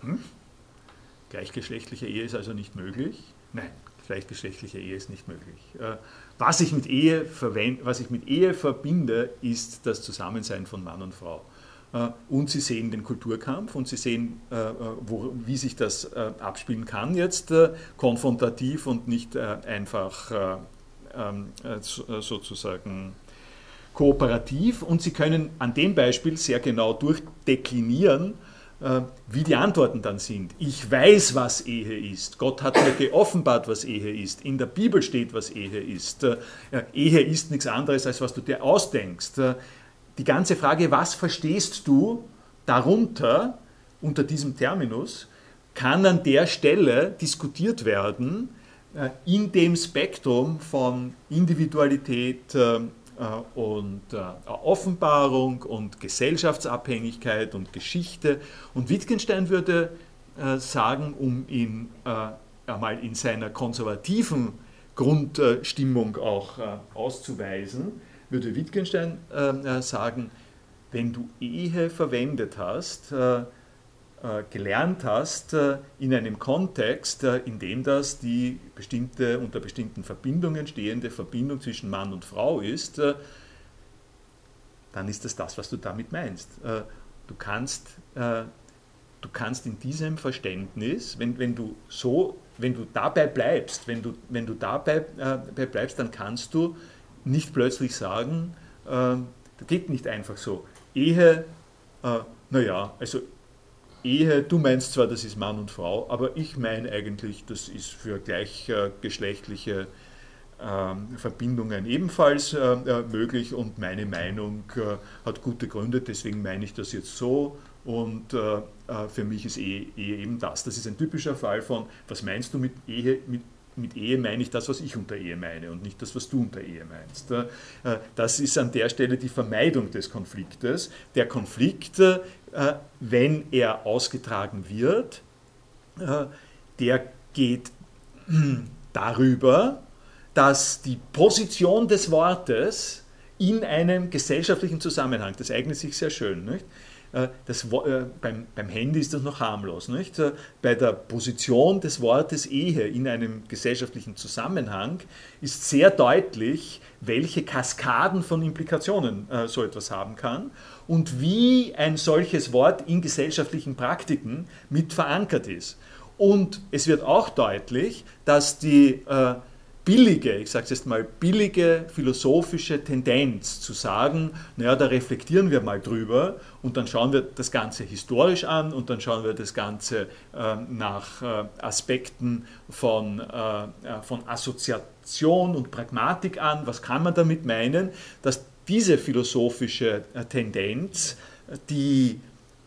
hm? Gleichgeschlechtliche Ehe ist also nicht möglich. Nein, gleichgeschlechtliche Ehe ist nicht möglich. Äh, was, ich mit Ehe was ich mit Ehe verbinde, ist das Zusammensein von Mann und Frau. und sie sehen den Kulturkampf und sie sehen, wo, wie sich das abspielen kann jetzt, konfrontativ und nicht einfach ähm, sozusagen kooperativ und Sie können an dem Beispiel sehr genau durchdeklinieren, äh, wie die Antworten dann sind. Ich weiß, was Ehe ist. Gott hat mir geoffenbart, was Ehe ist. In der Bibel steht, was Ehe ist. Äh, Ehe ist nichts anderes, als was du dir ausdenkst. Äh, die ganze Frage, was verstehst du darunter, unter diesem Terminus, kann an der Stelle diskutiert werden, in dem Spektrum von Individualität, äh, und äh, Offenbarung und Gesellschaftsabhängigkeit und Geschichte. Und Wittgenstein würde äh, sagen, um ihn einmal in seiner konservativen Grundstimmung auch auszuweisen, würde Wittgenstein sagen, wenn du Ehe verwendet hast, äh, gelernt hast äh, in einem Kontext, äh, in dem das die bestimmte, unter bestimmten Verbindungen stehende Verbindung zwischen Mann und Frau ist, dann ist das das, was du damit meinst. Du kannst, du kannst in diesem Verständnis, wenn, wenn du so, wenn du dabei bleibst, wenn du, wenn du dabei bleibst, dann kannst du nicht plötzlich sagen, das geht nicht einfach so. Ehe, naja, also Ehe, du meinst zwar, das ist Mann und Frau, aber ich meine eigentlich, das ist für gleichgeschlechtliche äh, Verbindungen ebenfalls äh, äh, möglich und meine Meinung äh, hat gute Gründe, deswegen meine ich das jetzt so und für mich ist Ehe, eben das. Das ist ein typischer Fall von, was meinst du mit Ehe? Mit, mit Ehe meine ich das, was ich unter Ehe meine und nicht das, was du unter Ehe meinst. Das ist an der Stelle die Vermeidung des Konfliktes. Der Konflikt wenn er ausgetragen wird, äh, der geht darüber, dass die Position des Wortes in einem gesellschaftlichen Zusammenhang, das eignet sich sehr schön, nicht? Äh, das, äh, beim, beim Handy ist das noch harmlos. Nicht? Äh, bei der Position des Wortes Ehe in einem gesellschaftlichen Zusammenhang ist sehr deutlich, welche Kaskaden von Implikationen so etwas haben kann und wie ein solches Wort in gesellschaftlichen Praktiken mit verankert ist. Und es wird auch deutlich, dass die äh, billige, ich sage es jetzt mal, billige philosophische Tendenz zu sagen, naja, da reflektieren wir mal drüber und dann schauen wir das Ganze historisch an und dann schauen wir das Ganze äh, nach äh, Aspekten von, äh, äh von Assoziation und Pragmatik an. Was kann man damit meinen? Dass diese philosophische äh, Tendenz, die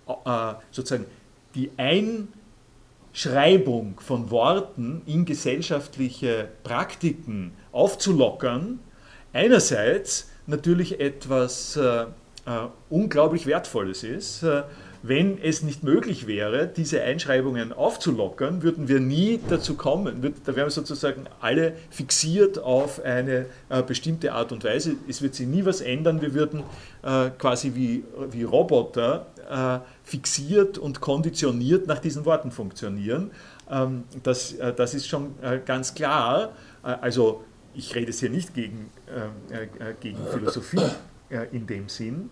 äh, sozusagen die ein Schreibung von Worten in gesellschaftliche Praktiken aufzulockern, einerseits natürlich etwas äh, unglaublich Wertvolles ist. Wenn es nicht möglich wäre, diese Einschreibungen aufzulockern, würden wir nie dazu kommen. Da wären wir sozusagen alle fixiert auf eine äh, bestimmte Art und Weise. Es wird sich nie was ändern. Wir würden äh, quasi wie, wie Roboter äh, fixiert und konditioniert nach diesen Worten funktionieren. Ähm, das, das ist schon ganz klar. Also ich rede es hier nicht gegen, gegen Philosophie in dem Sinn,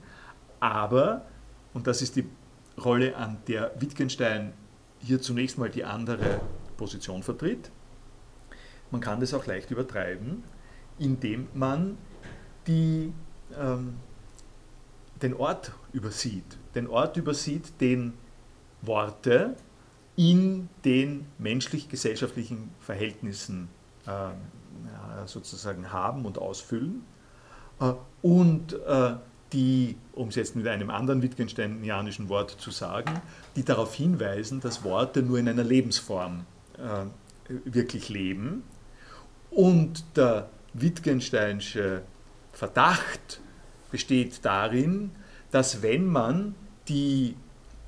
aber, und das ist die Rolle, an der Wittgenstein hier zunächst mal die andere Position vertritt, man kann das auch leicht übertreiben, indem man die, ähm, den Ort übersieht. Den Ort übersieht, den Worte in den menschlich-gesellschaftlichen Verhältnissen äh, sozusagen haben und ausfüllen. Äh, und äh, die, um es jetzt mit einem anderen Wittgensteinianischen Wort zu sagen, die darauf hinweisen, dass Worte nur in einer Lebensform äh, wirklich leben. Und der Wittgensteinsche Verdacht besteht darin, dass wenn man die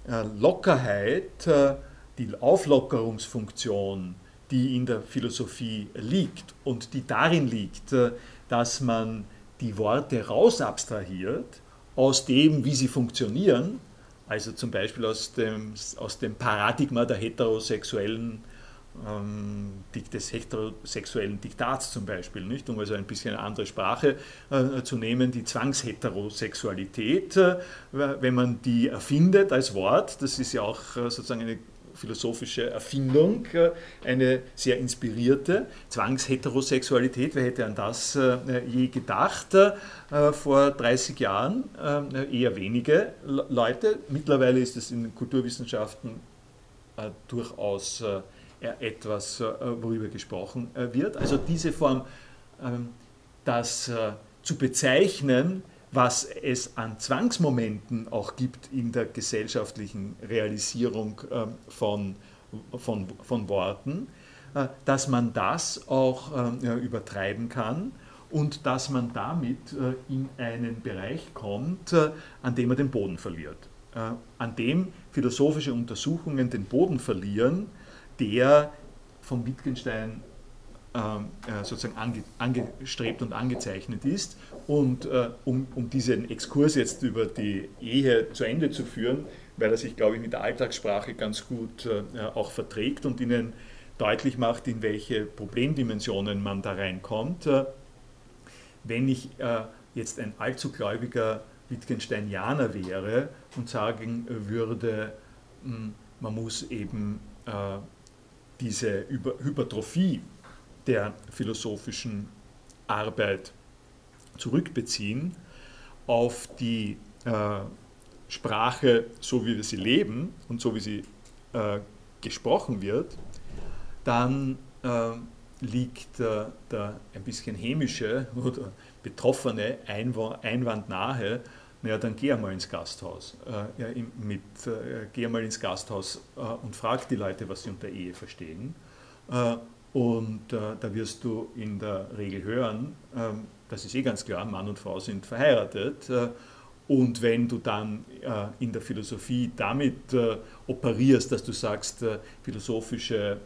äh, Lockerheit, äh, die Auflockerungsfunktion, die in der Philosophie liegt und die darin liegt, äh, dass man die Worte rausabstrahiert aus dem, wie sie funktionieren, also zum Beispiel aus dem, aus dem Paradigma der heterosexuellen ähm, des heterosexuellen Diktats zum Beispiel, nicht? um also ein bisschen eine andere Sprache äh, zu nehmen, die Zwangsheterosexualität, äh, wenn man die erfindet als Wort, das ist ja auch äh, sozusagen eine philosophische Erfindung, äh, eine sehr inspirierte. Zwangsheterosexualität, wer hätte an das äh, je gedacht? Äh, vor 30 Jahren eher wenige Leute. Mittlerweile ist es in den Kulturwissenschaften durchaus etwas, worüber gesprochen wird. Also diese Form, ähm, das zu bezeichnen, was es an Zwangsmomenten auch gibt in der gesellschaftlichen Realisierung ähm, von, von, von Worten, äh, dass man das auch ähm, übertreiben kann und dass man damit äh, in einen Bereich kommt, äh, an dem man den Boden verliert, an dem philosophische Untersuchungen den Boden verlieren, der von Wittgenstein ähm, sozusagen angestrebt und angezeichnet ist und äh, um, um diesen Exkurs jetzt über die Ehe zu Ende zu führen, weil er sich, glaube ich, mit der Alltagssprache ganz gut äh, auch verträgt und Ihnen deutlich macht, in welche Problemdimensionen man da reinkommt. Äh, wenn ich äh, jetzt ein allzu gläubiger Wittgensteinianer wäre und sagen würde, mh, hm, man muss eben äh, diese Hypertrophie der philosophischen Arbeit zurückbeziehen auf die äh, Sprache, so wie wir sie leben und so wie sie äh, gesprochen wird, dann äh, liegt der ein bisschen hämische oder betroffene Einwand nahe, naja, dann geh einmal ins Gasthaus. Äh, ja, mit, äh, geh einmal ins Gasthaus äh, und frag die Leute, was sie unter Ehe verstehen. Äh, und äh, da wirst du in der Regel hören, ähm, das ist eh ganz klar, Mann und Frau sind verheiratet. Äh, und wenn du dann äh, in der Philosophie damit äh, operierst, dass du sagst, philosophische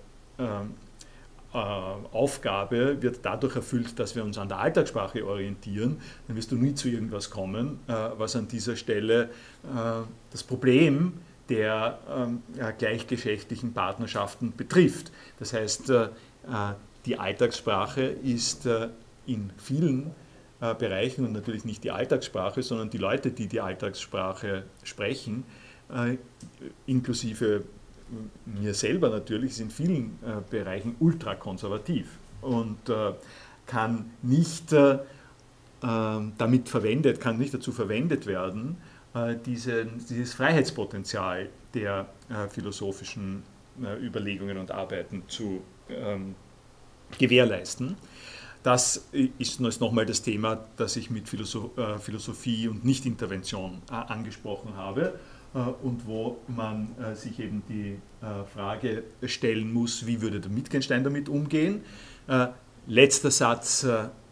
Aufgabe wird dadurch erfüllt, dass wir uns an der Alltagssprache orientieren, dann wirst du nie zu irgendwas kommen, was an dieser Stelle das Problem der ähm, gleichgeschlechtlichen Partnerschaften betrifft. Das heißt, die Alltagssprache ist in vielen äh, Bereichen und natürlich nicht die Alltagssprache, sondern die Leute, die die Alltagssprache sprechen, äh, inklusive mir selber natürlich, ist in vielen äh, Bereichen ultrakonservativ und äh, kann nicht äh, ähm, damit verwendet, kann nicht dazu verwendet werden, äh, diese, dieses Freiheitspotenzial der philosophischen Überlegungen und Arbeiten zu ähm, gewährleisten. Das ist nochmal das Thema, das ich mit äh, Philosophie und Nichtintervention äh, angesprochen habe äh, und wo man sich eben die Frage stellen muss, wie würde der Wittgenstein damit umgehen. Letzter Satz,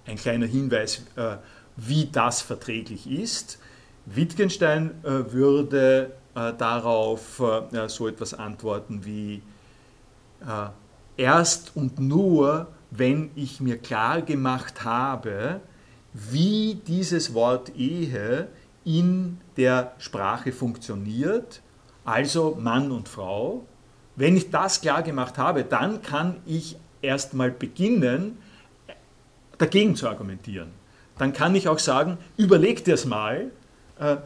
ein kleiner Hinweis, wie das verträglich ist. Wittgenstein würde darauf so etwas antworten wie erst und nur, wenn ich mir klar gemacht habe, wie dieses Wort Ehe in der Sprache funktioniert, also Mann und Frau. Wenn ich das klar gemacht habe, dann kann ich erstmal beginnen, dagegen zu argumentieren. Dann kann ich auch sagen, überleg dir es mal, äh,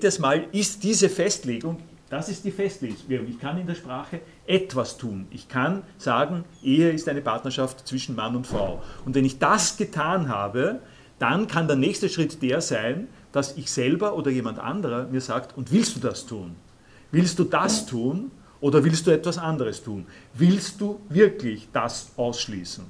dir es mal, ist diese Festlegung das ist die Festlegung. Ich kann in der Sprache etwas tun. Ich kann sagen, Ehe ist eine Partnerschaft zwischen Mann und Frau. Und wenn ich das getan habe, dann kann der nächste Schritt der sein, dass ich selber oder jemand anderer mir sagt, und willst du das tun? Willst du das tun oder willst du etwas anderes tun? Willst du wirklich das ausschließen?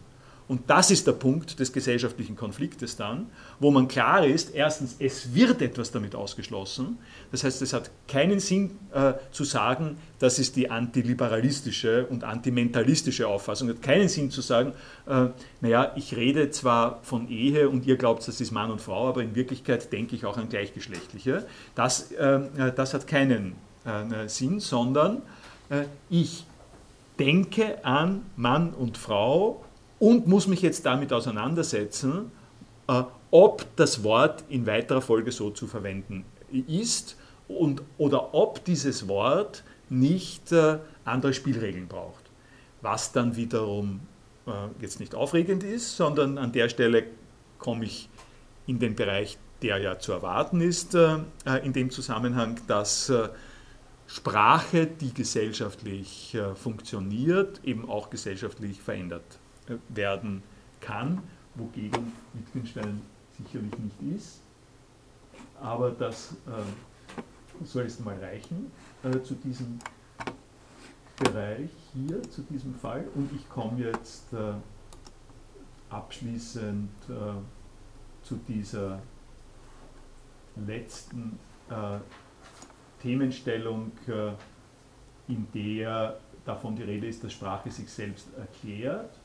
Und das ist der Punkt des gesellschaftlichen Konfliktes dann, wo man klar ist, erstens, es wird etwas damit ausgeschlossen. Das heißt, es hat keinen Sinn äh, zu sagen, das ist die antiliberalistische und antimentalistische Auffassung. Es hat keinen Sinn zu sagen, äh, naja, ich rede zwar von Ehe und ihr glaubt, das ist Mann und Frau, aber in Wirklichkeit denke ich auch an Gleichgeschlechtliche. Das, äh, das hat keinen äh, Sinn, sondern äh, ich denke an Mann und Frau und muss mich jetzt damit auseinandersetzen, äh, ob das Wort in weiterer Folge so zu verwenden ist und, oder ob dieses Wort nicht äh, andere Spielregeln braucht. was dann wiederum jetzt nicht aufregend ist, sondern an der Stelle komme ich in den Bereich, der ja zu erwarten ist in dem Zusammenhang, dass Sprache, die gesellschaftlich funktioniert, eben auch gesellschaftlich verändert werden kann, wogegen Wittgenstein sicherlich nicht ist. Aber das äh, soll jetzt mal reichen äh, zu diesem Bereich hier, zu diesem Fall. Und ich komme jetzt äh, abschließend äh, zu dieser letzten äh, Themenstellung, äh, in der davon die Rede ist, dass Sprache sich selbst erklärt.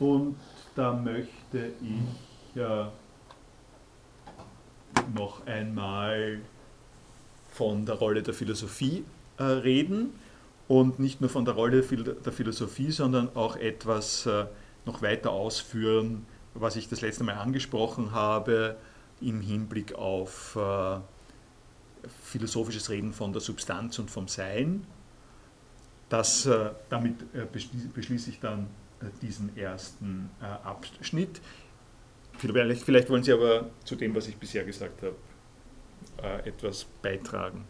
Und da möchte ich äh, noch einmal von der Rolle der Philosophie äh, reden und nicht nur von der Rolle der Philosophie, sondern auch etwas äh, noch weiter ausführen, was ich das letzte Mal angesprochen habe im Hinblick auf äh, philosophisches Reden von der Substanz und vom Sein. Das, äh, damit äh, beschließe ich dann diesen ersten Abschnitt. Vielleicht, vielleicht, wollen Sie aber zu dem, was ich bisher gesagt habe, äh, etwas beitragen.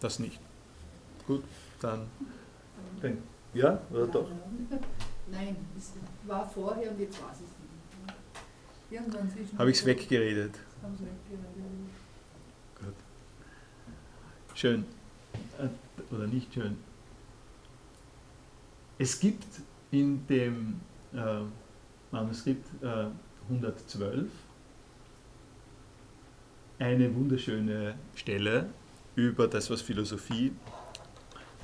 Das nicht. Gut, dann. dann ja, oder doch? Nein, es war vorher und jetzt war es nicht. Habe ich es weggeredet? Weggeredet. Schön äh, oder nicht schön. Es gibt in dem äh, Manuskript äh, 112 eine wunderschöne Stelle über das, was Philosophie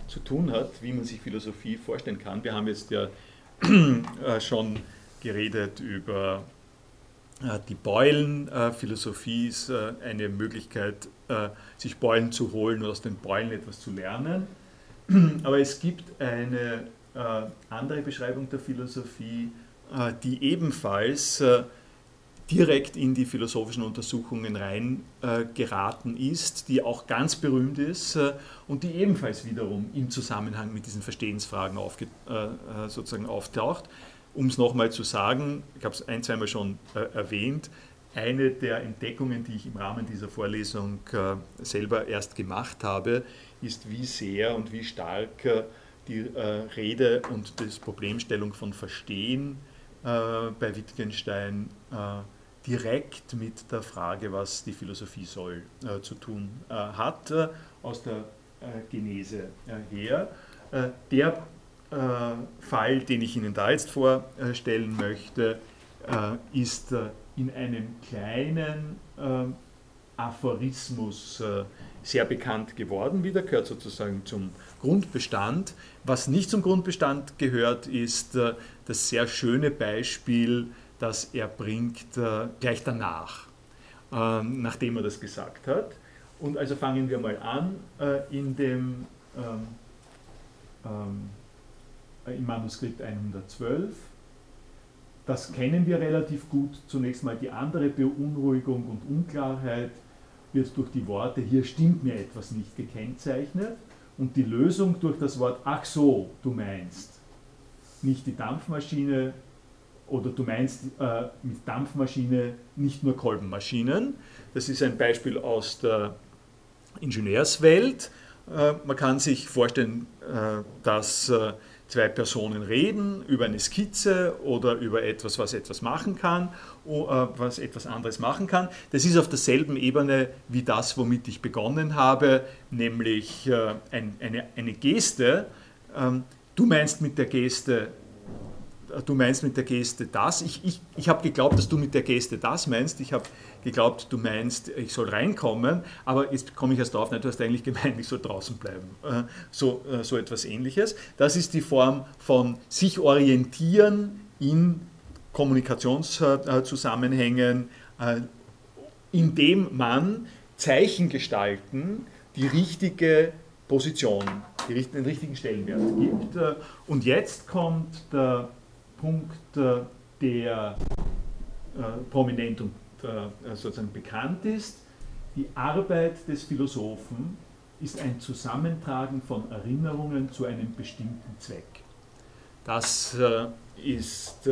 zu tun hat, wie man sich Philosophie vorstellen kann. Wir haben jetzt ja äh, schon geredet über die. Äh, Philosophie ist eine Möglichkeit, sich Beulen zu holen und aus den Beulen etwas zu lernen. Aber es gibt eine äh, andere Beschreibung der Philosophie, äh, die ebenfalls äh, direkt in die philosophischen Untersuchungen rein geraten ist, die auch ganz berühmt ist und die ebenfalls wiederum im Zusammenhang mit diesen Verstehensfragen sozusagen auftaucht. Um es nochmal zu sagen, ich habe es ein, zweimal schon erwähnt, eine der Entdeckungen, die ich im Rahmen dieser Vorlesung selber erst gemacht habe, ist, wie sehr und wie stark die äh, Rede und die Problemstellung von Verstehen äh, bei Wittgenstein äh, direkt mit der Frage, was die Philosophie soll, äh, zu tun äh, hat, äh, aus der Genese her. der Fall, den ich Ihnen da jetzt vorstellen möchte, ist in einem kleinen Aphorismus sehr bekannt geworden wieder, gehört sozusagen zum Grundbestand. Was nicht zum Grundbestand gehört, ist äh, das sehr schöne Beispiel, das er bringt äh, gleich danach, ähm, nachdem er das gesagt hat. Und also fangen wir mal an äh, in dem ähm, ähm, im Manuskript 112. Das kennen wir relativ gut. Zunächst mal die andere Beunruhigung und Unklarheit wird durch die Worte, hier stimmt mir etwas nicht gekennzeichnet und die Lösung durch das Wort, ach so, du meinst, nicht die Dampfmaschine oder du meinst äh, mit Dampfmaschine nicht nur Kolbenmaschinen. Das ist ein Beispiel aus der Ingenieurswelt. Äh, man kann sich vorstellen, äh, dass äh, zwei Personen reden über eine Skizze oder über etwas, was etwas machen kann, äh, was etwas anderes machen kann. Das ist auf derselben Ebene wie das, womit ich begonnen habe, nämlich äh, eine, eine Geste. Ähm, du meinst mit der Geste du meinst mit der Geste das. Ich, ich, ich habe geglaubt, dass du mit der Geste das meinst. Ich habe geglaubt, du meinst, ich soll reinkommen, aber jetzt komme ich erst drauf, nein, du hast eigentlich gemeint, ich soll draußen bleiben. Äh, so, äh, so etwas ähnliches. Das ist die Form von sich orientieren in Kommunikationszusammenhängen, äh, indem man Zeichen gestalten, die richtige Position, den richtigen Stellenwert gibt. Und jetzt kommt der Punkt, der prominent und sozusagen bekannt ist. Die Arbeit des Philosophen ist ein Zusammentragen von Erinnerungen zu einem bestimmten Zweck. Das ist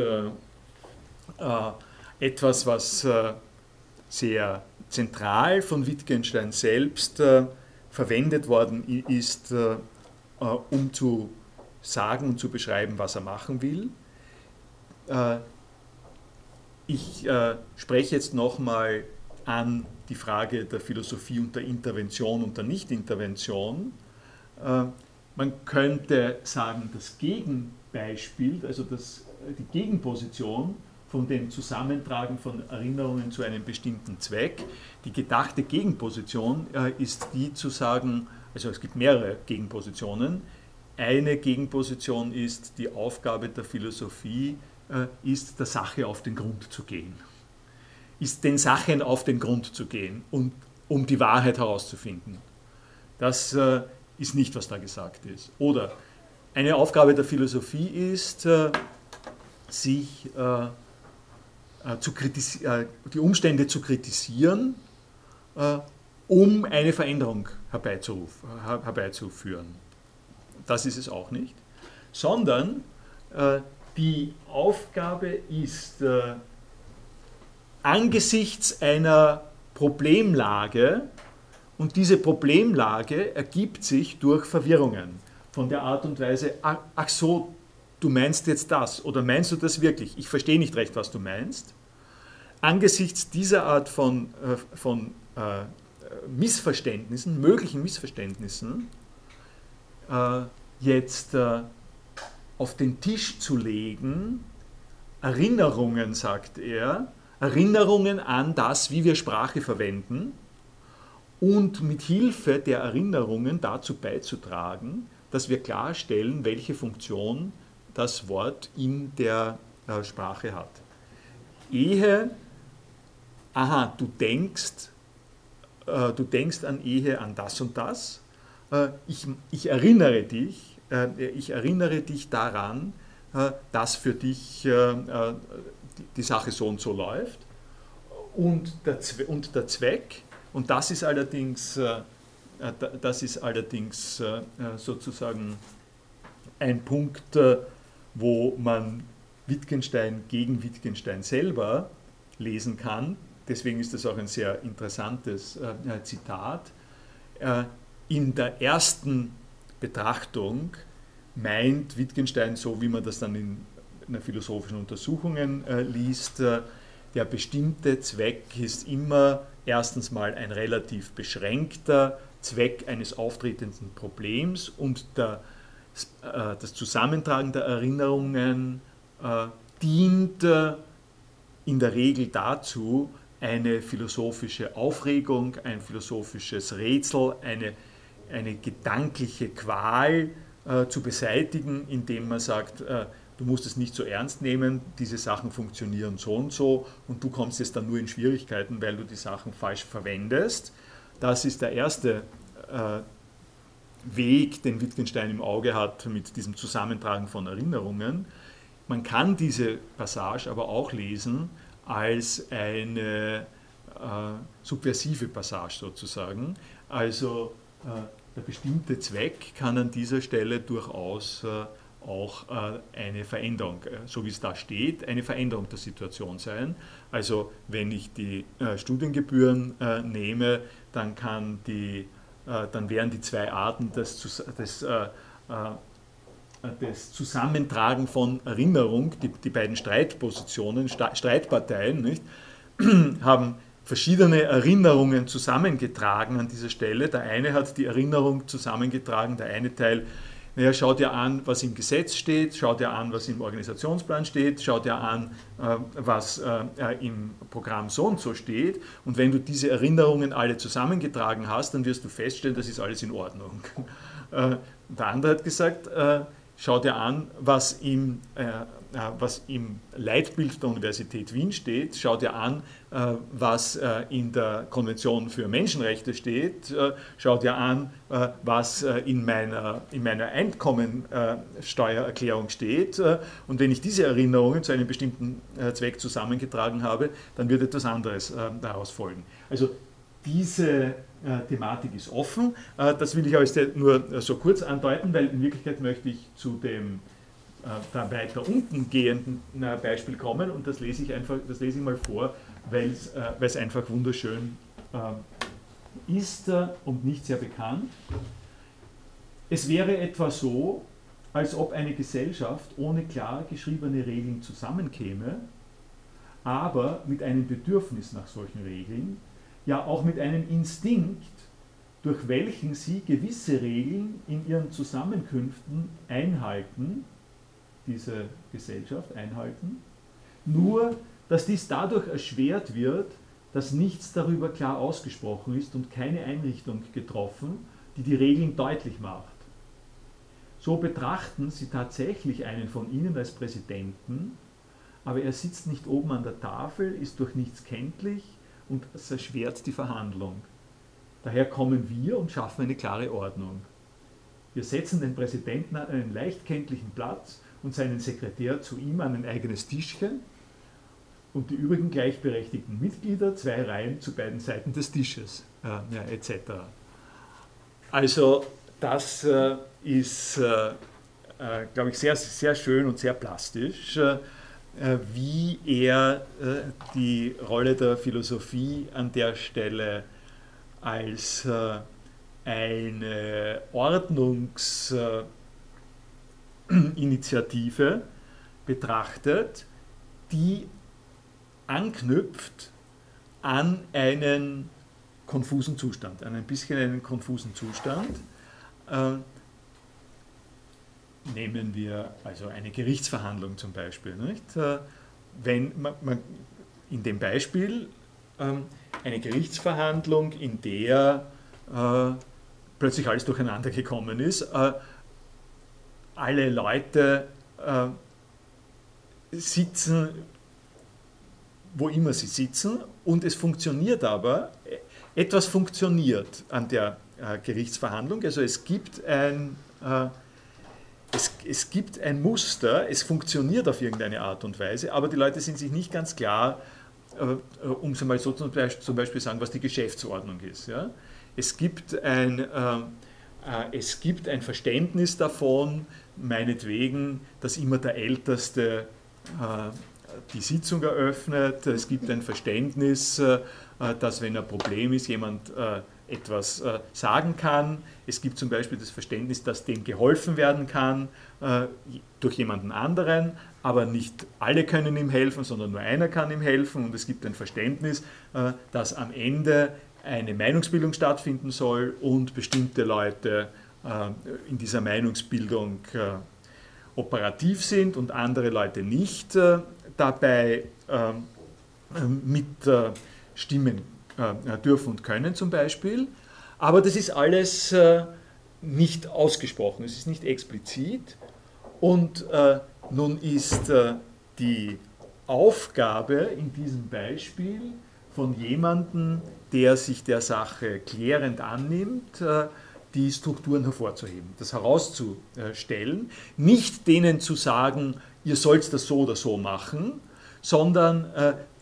etwas, was sehr zentral von Wittgenstein selbst verwendet worden ist, um zu sagen und zu beschreiben, was er machen will. Ich spreche jetzt nochmal an die Frage der Philosophie und der Intervention und der Nichtintervention. Äh, man könnte sagen, das Gegenbeispiel, also das, die Gegenposition von dem Zusammentragen von Erinnerungen zu einem bestimmten Zweck, die gedachte Gegenposition äh, ist die zu sagen, also es gibt mehrere Gegenpositionen. Eine Gegenposition ist, die Aufgabe der Philosophie äh, ist, der Sache auf den Grund zu gehen ist den Sachen auf den Grund zu gehen und um die Wahrheit herauszufinden. Das äh, ist nicht, was da gesagt ist. Oder eine Aufgabe der Philosophie ist, äh, sich äh, äh zu äh, die Umstände zu kritisieren, äh, um eine Veränderung herbeizuführen. Das ist es auch nicht. Sondern die Aufgabe ist, angesichts einer Problemlage und diese Problemlage ergibt sich durch Verwirrungen von der Art und Weise, ach so, du meinst jetzt das oder meinst du das wirklich? Ich verstehe nicht recht, was du meinst. Angesichts dieser Art von, äh, von äh, Missverständnissen, möglichen Missverständnissen, äh, jetzt äh, auf den Tisch zu legen, Erinnerungen, sagt er, Erinnerungen an das, wie wir Sprache verwenden und mit Hilfe der Erinnerungen dazu beizutragen, dass wir klarstellen, welche Funktion das Wort in der äh, Sprache hat. Ehe, aha, du denkst, äh, du denkst an Ehe an das und das, äh, ich, ich, erinnere dich, ich erinnere dich daran, äh, dass für dich äh, die Sache so und so läuft. Und der, Zweck, und das ist allerdings, äh, äh, das ist allerdings äh, sozusagen ein Punkt, wo man Wittgenstein gegen Wittgenstein selber lesen kann. Deswegen ist das auch ein sehr interessantes Zitat. in der ersten Betrachtung meint Wittgenstein, so wie man das dann in einer philosophischen Untersuchungen äh, liest, äh, der bestimmte Zweck ist immer erstens mal ein relativ beschränkter Zweck eines auftretenden Problems und der, äh, das Zusammentragen der Erinnerungen äh, dient äh, in der Regel dazu, eine philosophische Aufregung, ein philosophisches Rätsel, eine, eine gedankliche Qual äh, zu beseitigen, indem man sagt, du musst es nicht so ernst nehmen, diese Sachen funktionieren so und so und du kommst jetzt dann nur in Schwierigkeiten, weil du die Sachen falsch verwendest. Das ist der erste äh, Weg, den Wittgenstein im Auge hat mit diesem Zusammentragen von Erinnerungen. Man kann diese Passage aber auch lesen als eine äh, subversive Passage sozusagen. Also äh, der bestimmte Zweck kann an dieser Stelle durchaus äh, auch äh, eine Veränderung, äh, so wie es da steht, eine Veränderung der Situation sein. Also wenn ich die Studiengebühren nehme, dann, kann die, dann wären die zwei Arten des, des, des Zusammentragen von Erinnerung, die, die beiden Streitpositionen, Streitparteien, nicht, haben verschiedene Erinnerungen zusammengetragen an dieser Stelle. Der eine hat die Erinnerung zusammengetragen, der eine Teil naja, schau dir an, was im Gesetz steht, schau dir an, was im Organisationsplan steht, schau dir an, äh, was äh, im Programm so und so steht. Und wenn du diese Erinnerungen alle zusammengetragen hast, dann wirst du feststellen, das ist alles in Ordnung. Äh, der andere hat gesagt, schau dir an, was im was im Leitbild der Universität Wien steht. Schau dir an, was in der Konvention für Menschenrechte steht. Schau dir an, was in meiner, in meiner Einkommensteuererklärung steht. Und wenn ich diese Erinnerungen zu einem bestimmten Zweck zusammengetragen habe, dann wird etwas anderes daraus folgen. Also diese äh, Thematik ist offen. Äh, das will ich euch nur so kurz andeuten, weil in Wirklichkeit möchte ich zu dem äh, da weiter unten gehenden Beispiel kommen und das lese ich einfach, das lese ich mal vor, weil es einfach wunderschön ist und nicht sehr bekannt. Es wäre etwa so, als ob eine Gesellschaft ohne klar geschriebene Regeln zusammenkäme, aber mit einem Bedürfnis nach solchen Regeln, ja auch mit einem Instinkt, durch welchen sie gewisse Regeln in ihren Zusammenkünften einhalten, diese Gesellschaft einhalten, nur dass dies dadurch erschwert wird, dass nichts darüber klar ausgesprochen ist und keine Einrichtung getroffen, die die Regeln deutlich macht. So betrachten sie tatsächlich einen von ihnen als Präsidenten, aber er sitzt nicht oben an der Tafel, ist durch nichts kenntlich, und es erschwert die Verhandlung. Daher kommen wir und schaffen eine klare Ordnung. Wir setzen den Präsidenten an einen leicht kenntlichen Platz und seinen Sekretär zu ihm an ein eigenes Tischchen und die übrigen gleichberechtigten Mitglieder zwei Reihen zu beiden Seiten des Tisches, äh, ja, etc. Also das äh, ist, äh, äh glaube ich, sehr, sehr schön und sehr plastisch. Äh, wie er äh, die Rolle der Philosophie an der Stelle als eine Ordnungsinitiative betrachtet, die anknüpft an einen konfusen Zustand, an ein bisschen einen konfusen Zustand, nehmen wir also eine Gerichtsverhandlung zum Beispiel. Nicht? Äh, wenn man, man in dem Beispiel ähm, eine Gerichtsverhandlung, in der äh, plötzlich alles durcheinander gekommen ist, äh, alle Leute äh, sitzen, wo immer sie sitzen, und es funktioniert aber, etwas funktioniert an der äh, Gerichtsverhandlung, also es gibt ein äh, es, es gibt ein Muster, es funktioniert auf irgendeine Art und Weise, aber die Leute sind sich nicht ganz klar, äh, um es mal so zum Beispiel, zum Beispiel sagen, was die Geschäftsordnung ist. Ja? Es, gibt ein, äh, äh, es gibt ein Verständnis davon, meinetwegen, dass immer der Älteste äh, die Sitzung eröffnet. Es gibt ein Verständnis, äh, dass wenn ein Problem ist, jemand äh, etwas äh, sagen kann. Es gibt zum Beispiel das Verständnis, dass dem geholfen werden kann äh, durch jemanden anderen, aber nicht alle können ihm helfen, sondern nur einer kann ihm helfen. Und es gibt ein Verständnis, äh, dass am Ende eine Meinungsbildung stattfinden soll und bestimmte Leute in dieser Meinungsbildung äh, operativ sind und andere Leute nicht äh, dabei mit Stimmen äh, dürfen und können zum Beispiel. Aber das ist alles äh, nicht ausgesprochen, es ist nicht explizit. Und äh, nun ist die Aufgabe in diesem Beispiel von jemandem, der sich der Sache klärend annimmt, die Strukturen hervorzuheben, das herauszustellen, nicht denen zu sagen, ihr sollt das so oder so machen, sondern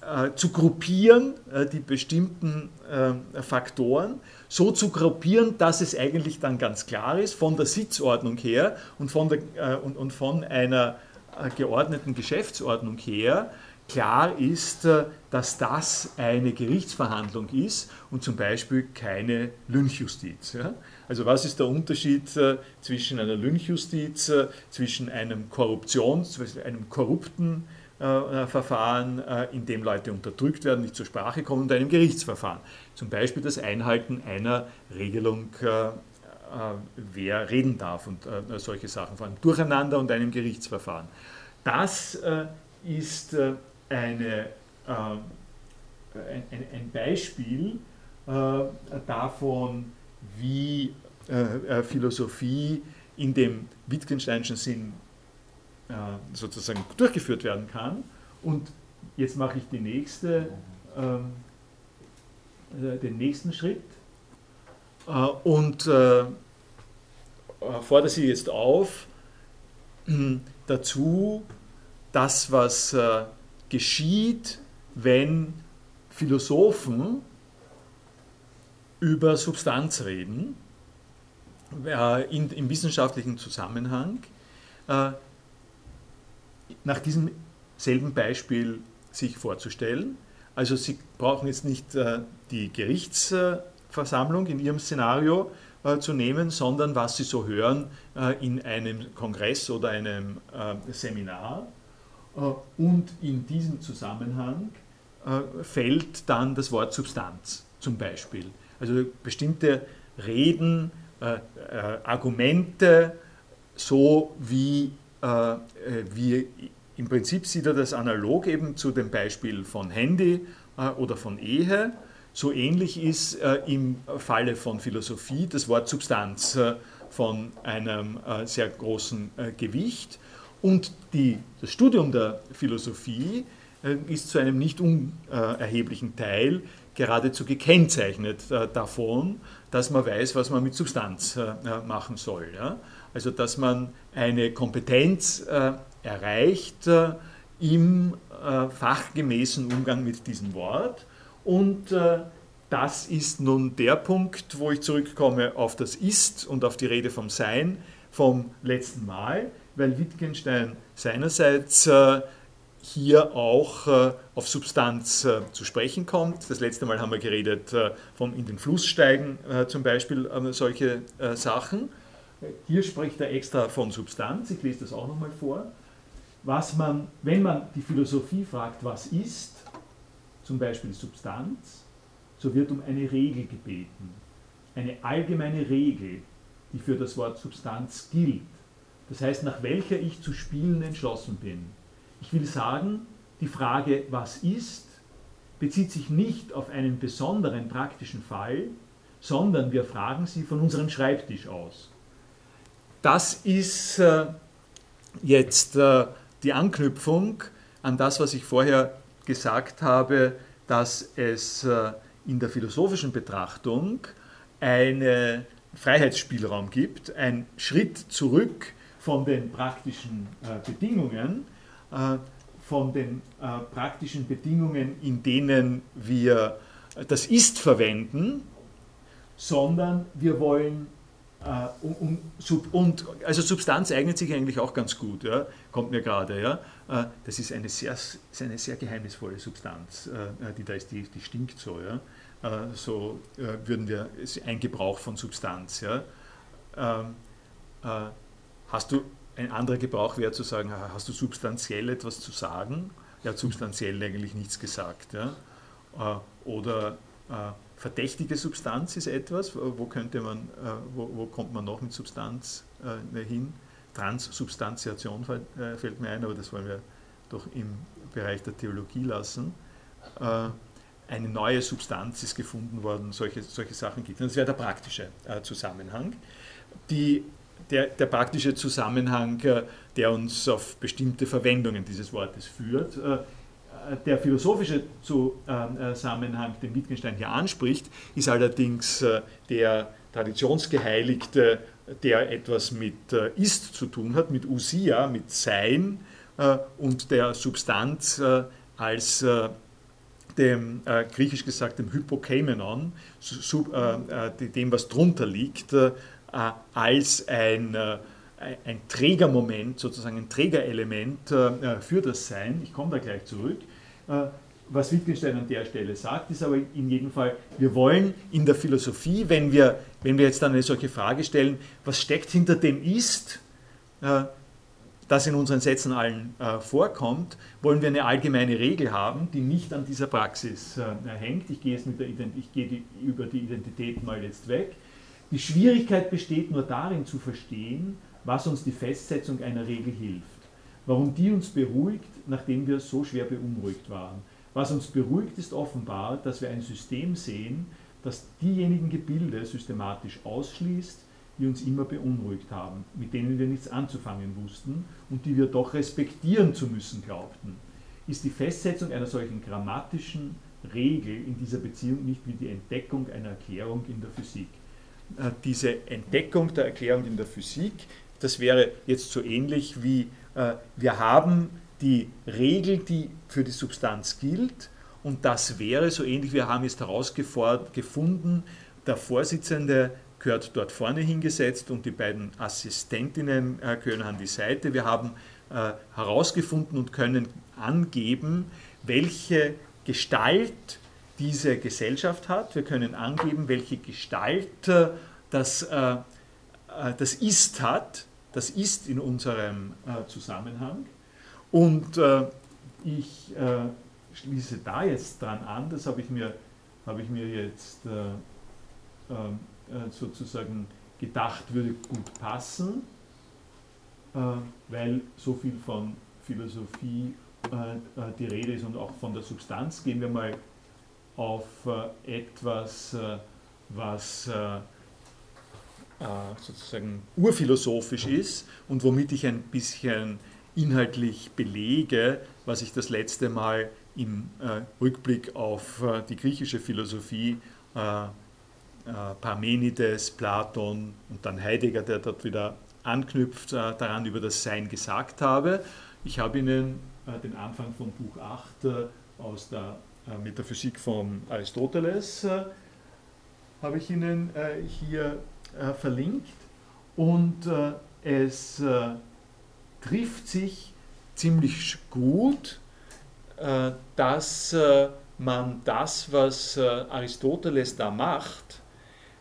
äh, zu gruppieren, äh, die bestimmten äh, Faktoren, so zu gruppieren, dass es eigentlich dann ganz klar ist, von der Sitzordnung her und von, der, und, und von einer geordneten Geschäftsordnung her, klar ist, dass das eine Gerichtsverhandlung ist und zum Beispiel keine Lynchjustiz. Also was ist der Unterschied zwischen einer Lynchjustiz, zwischen einem Korruptions, einem korrupten äh, Verfahren, äh, in dem Leute unterdrückt werden, nicht zur Sprache kommen, und einem Gerichtsverfahren. Zum Beispiel das Einhalten einer Regelung, äh, wer reden darf und solche Sachen, vor allem Durcheinander und einem Gerichtsverfahren. Das ist eine, ein Beispiel davon, wie Philosophie in dem Wittgensteinischen Sinn sozusagen durchgeführt werden kann. Und jetzt mache ich die nächste, ähm, den nächsten Schritt und fordere Sie jetzt auf, dazu das, was geschieht, wenn Philosophen über Substanz reden, äh, in, im wissenschaftlichen Zusammenhang, äh, nach diesem selben Beispiel sich vorzustellen. Also Sie brauchen jetzt nicht äh, die Gerichtsversammlung in Ihrem Szenario äh, zu nehmen, sondern was Sie so hören äh, in einem Kongress oder einem äh, Seminar. und in diesem Zusammenhang fällt dann das Wort Substanz zum Beispiel. Also bestimmte Reden, äh, äh, Argumente, so wie, äh, wie im Prinzip sieht er das analog eben zu dem Beispiel von Handy oder von Ehe. So ähnlich ist im Falle von Philosophie das Wort Substanz von einem sehr großen Gewicht. Und die, das Studium der Philosophie ist zu einem nicht unerheblichen Teil geradezu gekennzeichnet äh, davon, dass man weiß, was man mit Substanz äh, äh, machen soll. Also dass man eine Kompetenz erreicht im fachgemäßen Umgang mit diesem Wort. Und das ist nun der Punkt, wo ich zurückkomme auf das Ist und auf die Rede vom Sein vom letzten Mal, weil Wittgenstein seinerseits hier auch äh, auf Substanz äh, zu sprechen kommt. Das letzte Mal haben wir geredet äh, vom in den Fluss steigen zum Beispiel solche Sachen. Hier spricht er extra von Substanz. Ich lese das auch nochmal vor. Was man, wenn man die Philosophie fragt, was ist, zum Beispiel Substanz, so wird um eine Regel gebeten. Eine allgemeine Regel, die für das Wort Substanz gilt. Das heißt, nach welcher ich zu spielen entschlossen bin. Ich will sagen, die Frage, was ist, bezieht sich nicht auf einen besonderen praktischen Fall, sondern wir fragen sie von unserem Schreibtisch aus. Das ist äh, jetzt äh, die Anknüpfung an das, was ich vorher gesagt habe, dass es äh, in der philosophischen Betrachtung einen Freiheitsspielraum gibt, ein Schritt zurück von den praktischen Bedingungen von den äh, praktischen Bedingungen, in denen wir das Ist verwenden, sondern wir wollen Uh, und, also Substanz eignet sich eigentlich auch ganz gut, ja, kommt mir gerade. Ja. Das ist eine sehr, eine sehr geheimnisvolle Substanz, die da ist, die, die stinkt so. Ja. so würden wir, ist ein Gebrauch von Substanz. Ja. Ähm, hast du ein anderer Gebrauch wäre zu sagen, hast du substanziell etwas zu sagen? Er hat substanziell eigentlich nichts gesagt. Ja? Äh, oder äh, verdächtige Substanz ist etwas, wo, könnte man, äh, wo, wo kommt man noch mit Substanz hin? Transsubstantiation fällt mir ein, aber das wollen wir doch im Bereich der Theologie lassen. Eine neue Substanz ist gefunden worden, solche, solche Sachen gibt es. Das wäre der praktische Zusammenhang. Die der, der praktische Zusammenhang, äh, der uns auf bestimmte Verwendungen dieses Wortes führt. Äh, der philosophische Zusammenhang, den Wittgenstein hier anspricht, ist allerdings äh, der traditionsgeheiligte, der etwas mit Ist zu tun hat, mit Usia, mit Sein und der Substanz als dem griechisch gesagt dem Hypokaimenon, dem was drunter liegt, äh, als ein, äh, ein Trägermoment, sozusagen ein Trägerelement äh, für das Sein. Ich komme da gleich zurück. Was Wittgenstein an der Stelle sagt, ist aber in jedem Fall, wir wollen in der Philosophie, wenn wir, wenn wir jetzt dann eine solche Frage stellen, was steckt hinter dem Ist, das in unseren Sätzen allen äh, vorkommt, wollen wir eine allgemeine Regel haben, die nicht an dieser Praxis äh, hängt. Ich gehe, jetzt mit der ich gehe die, über die Identität mal jetzt weg. Die Schwierigkeit besteht nur darin zu verstehen, was uns die Festsetzung einer Regel hilft. Warum die uns beruhigt, nachdem wir so schwer beunruhigt waren. Was uns beruhigt, ist offenbar, dass wir ein System sehen, das diejenigen Gebilde systematisch ausschließt, die uns immer beunruhigt haben, mit denen wir nichts anzufangen wussten und die wir doch respektieren zu müssen glaubten. Ist die Festsetzung einer solchen grammatischen Regel in dieser Beziehung nicht wie die Entdeckung einer Erklärung in der Physik? Äh, diese Entdeckung der Erklärung in der Physik, das wäre jetzt so ähnlich wie äh, wir haben die Regel, die für die Substanz gilt, und das wäre so ähnlich, wir haben jetzt herausgefunden, der Vorsitzende gehört dort vorne hingesetzt und die beiden Assistentinnen äh, gehören an die Seite. Wir haben herausgefunden und können angeben, welche Gestalt diese Gesellschaft hat. Wir können angeben, welche Gestalt äh, das, äh, äh, das Ist hat. Das Ist in unserem äh, Zusammenhang. Und ich schließe da jetzt dran an, das habe ich mir, habe ich mir jetzt äh, sozusagen gedacht würde gut passen, äh, weil so viel von Philosophie äh, die Rede ist und auch von der Substanz. Gehen wir mal auf etwas, was sozusagen urphilosophisch ist und womit ich ein bisschen inhaltlich belege, was ich das letzte Mal im Rückblick auf die griechische Philosophie äh, Parmenides, Platon und dann Heidegger, der dort wieder anknüpft, äh, daran über das Sein gesagt habe. Ich habe Ihnen äh, den Anfang von Buch 8 aus der Metaphysik von Aristoteles habe ich Ihnen hier verlinkt. Und es trifft sich ziemlich gut, dass man das, was Aristoteles da macht,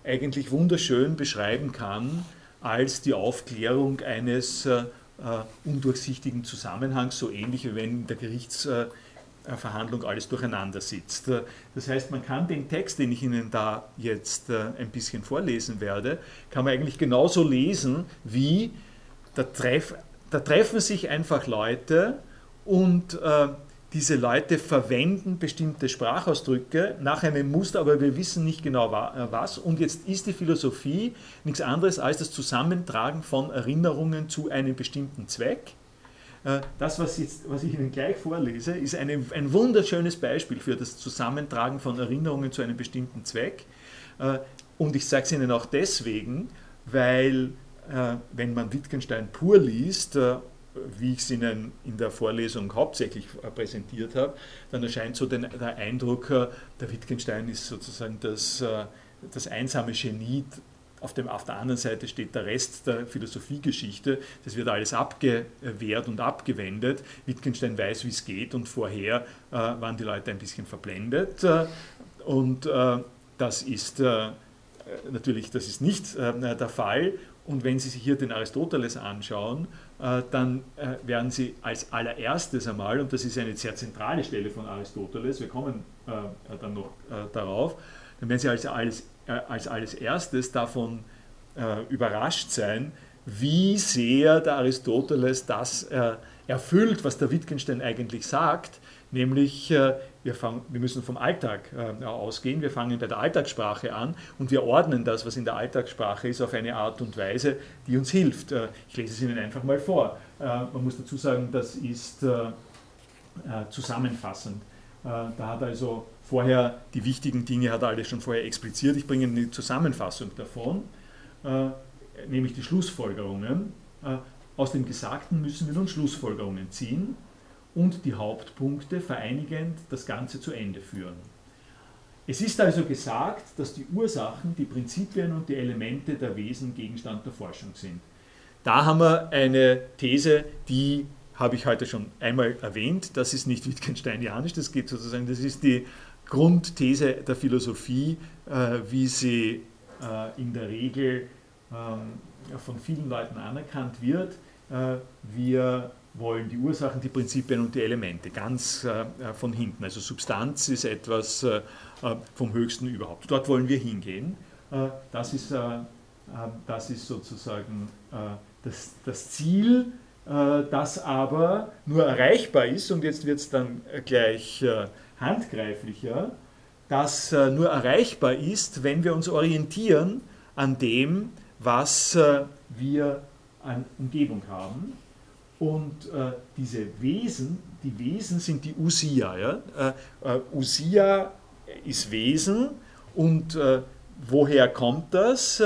eigentlich wunderschön beschreiben kann als die Aufklärung eines äh, undurchsichtigen Zusammenhangs, so ähnlich wie wenn in der Gerichtsverhandlung alles durcheinander sitzt. Das heißt, man kann den Text, den ich Ihnen da jetzt äh, ein bisschen vorlesen werde, kann man eigentlich genauso lesen wie da, treff, da treffen sich einfach Leute und äh, diese Leute verwenden bestimmte Sprachausdrücke nach einem Muster, aber wir wissen nicht genau äh, was. Und jetzt ist die Philosophie nichts anderes als das Zusammentragen von Erinnerungen zu einem bestimmten Zweck. Äh, das, was, jetzt, was ich Ihnen gleich vorlese, ist eine, ein wunderschönes Beispiel für das Zusammentragen von Erinnerungen zu einem bestimmten Zweck. Äh, und ich sage es Ihnen auch deswegen, weil wenn man Wittgenstein pur liest wie ich es Ihnen in der Vorlesung hauptsächlich äh, präsentiert habe, dann erscheint so den, der Eindruck, äh, der Wittgenstein ist sozusagen das, äh, das einsame Genie. Auf, dem, auf der anderen Seite steht der Rest der Philosophiegeschichte. Das wird alles abgewehrt und abgewendet. Wittgenstein weiß, wie es geht und vorher äh, waren die Leute ein bisschen verblendet. und äh, das ist äh, natürlich das ist nicht der Fall. Und wenn Sie sich hier den Aristoteles anschauen, äh, dann äh, werden Sie als allererstes einmal, und das ist eine sehr zentrale Stelle von Aristoteles, wir kommen äh, dann noch darauf, dann werden Sie als, als, als alles erstes davon überrascht sein, wie sehr der Aristoteles das erfüllt, was der Wittgenstein eigentlich sagt, nämlich wir, fangen, wir müssen vom Alltag äh, ausgehen, wir fangen bei der Alltagssprache an und wir ordnen das, was in der Alltagssprache ist, auf eine Art und Weise, die uns hilft. Äh, ich lese es Ihnen einfach mal vor. Äh, man muss dazu sagen, das ist äh, äh, zusammenfassend. Äh, da hat also vorher die wichtigen Dinge hat er alles schon vorher expliziert. Ich bringe eine Zusammenfassung davon, nämlich die Schlussfolgerungen. Aus dem Gesagten müssen wir nun Schlussfolgerungen ziehen und die Hauptpunkte vereinigend das Ganze zu Ende führen. Es ist also gesagt, dass die Ursachen, die Prinzipien und die Elemente der Wesen Gegenstand der Forschung sind. Da haben wir eine These, die habe ich heute schon einmal erwähnt. Das ist nicht Wittgensteinianisch, das geht sozusagen, das ist die Grundthese der Philosophie, äh, wie sie äh, in der Regel ähm, von vielen Leuten anerkannt wird. Äh, wir wollen die Ursachen, die Prinzipien und die Elemente ganz äh, von hinten. Also Substanz ist etwas äh, äh vom Höchsten überhaupt. Dort wollen wir hingehen. Äh, das, ist, äh, äh, das ist sozusagen das, das Ziel, das aber nur erreichbar ist, und jetzt wird es dann gleich handgreiflicher, das nur erreichbar ist, wenn wir uns orientieren an dem, was wir an Umgebung haben. Und äh, diese Wesen, die Wesen sind die Usia. Ja? Äh, äh, Usia ist Wesen und äh, woher kommt das?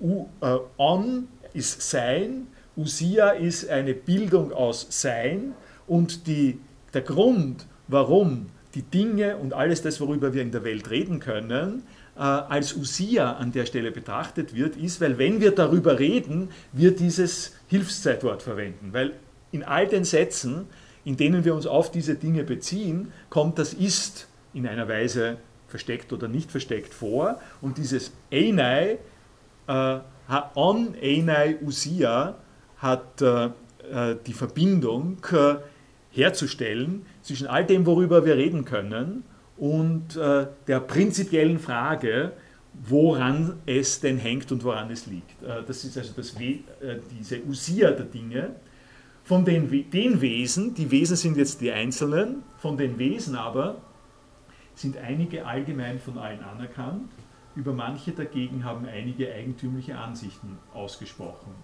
U, äh, on ist Sein, Usia ist eine Bildung aus Sein und die, der Grund, warum die Dinge und alles das, worüber wir in der Welt reden können, äh, als Usia an der Stelle betrachtet wird, ist, weil wenn wir darüber reden, wir dieses Hilfszeitwort verwenden. Weil in all den Sätzen, in denen wir uns auf diese Dinge beziehen, kommt das Ist in einer Weise versteckt oder nicht versteckt vor. Und dieses Einai, äh, on Einai Usia, hat äh, äh, die Verbindung äh, herzustellen zwischen all dem, worüber wir reden können, und äh, der prinzipiellen Frage, woran es denn hängt und woran es liegt. Äh, das ist also das, diese Usia der Dinge, von den, den Wesen, die Wesen sind jetzt die Einzelnen, von den Wesen aber sind einige allgemein von allen anerkannt, über manche dagegen haben einige eigentümliche Ansichten ausgesprochen.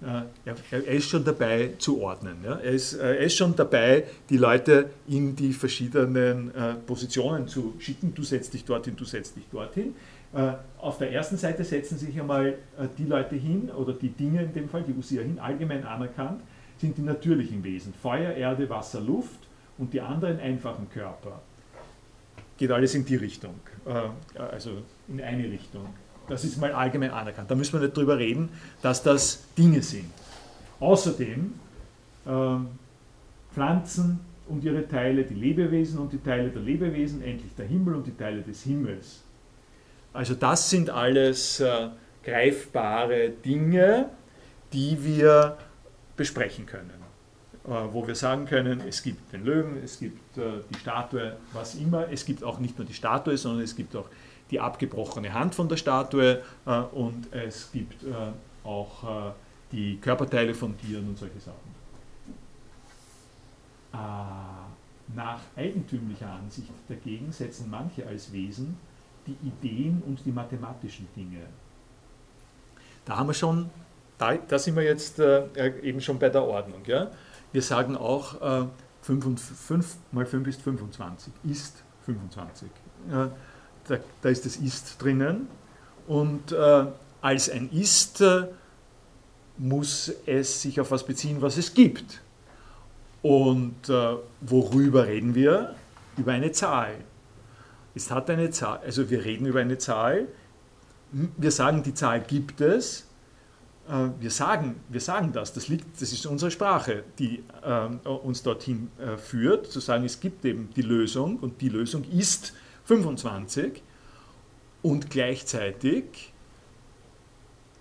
Äh, er, ist schon dabei zu ordnen. Er, ist, äh, er ist schon dabei, die Leute in die verschiedenen äh, Positionen zu schicken. Du setzt dich dorthin, du setzt dich dorthin. Auf der ersten Seite setzen sich einmal die Leute hin, oder die Dinge in dem Fall, die Usia hin, allgemein anerkannt, sind die natürlichen Wesen. Feuer, Erde, Wasser, Luft und die anderen einfachen Körper. Geht alles in die Richtung, äh, also in eine Richtung. Das ist mal allgemein anerkannt. Da müssen wir nicht drüber reden, dass das Dinge sind. Außerdem äh, Pflanzen und ihre Teile, die Lebewesen und die Teile der Lebewesen, endlich der Himmel und die Teile des Himmels. Also das sind alles äh, greifbare Dinge, die wir besprechen können. Äh, wo wir sagen können, es gibt den Löwen, es gibt äh, die Statue, was immer. Es gibt auch nicht nur die Statue, sondern es gibt auch die abgebrochene Hand von der Statue äh, und es gibt auch die Körperteile von Tieren und solche Sachen. Nach eigentümlicher Ansicht dagegen setzen manche als Wesen die Ideen und die mathematischen Dinge. Da haben wir schon da, da sind wir jetzt äh, eben schon bei der Ordnung. Ja? Wir sagen auch, äh, 5, und 5 mal 5 ist 25, ist 25. Da, da, ist das ist drinnen und äh, als ein ist äh, muss es sich auf was beziehen, was es gibt. Und äh, worüber reden wir? Über eine Zahl. Es hat eine Zahl, also wir reden über eine Zahl. Wir sagen, die Zahl gibt es, äh, wir sagen, wir sagen das, das, liegt, das ist unsere Sprache, die äh, uns dorthin äh, führt, zu sagen, es gibt eben die Lösung und die Lösung ist 25 und gleichzeitig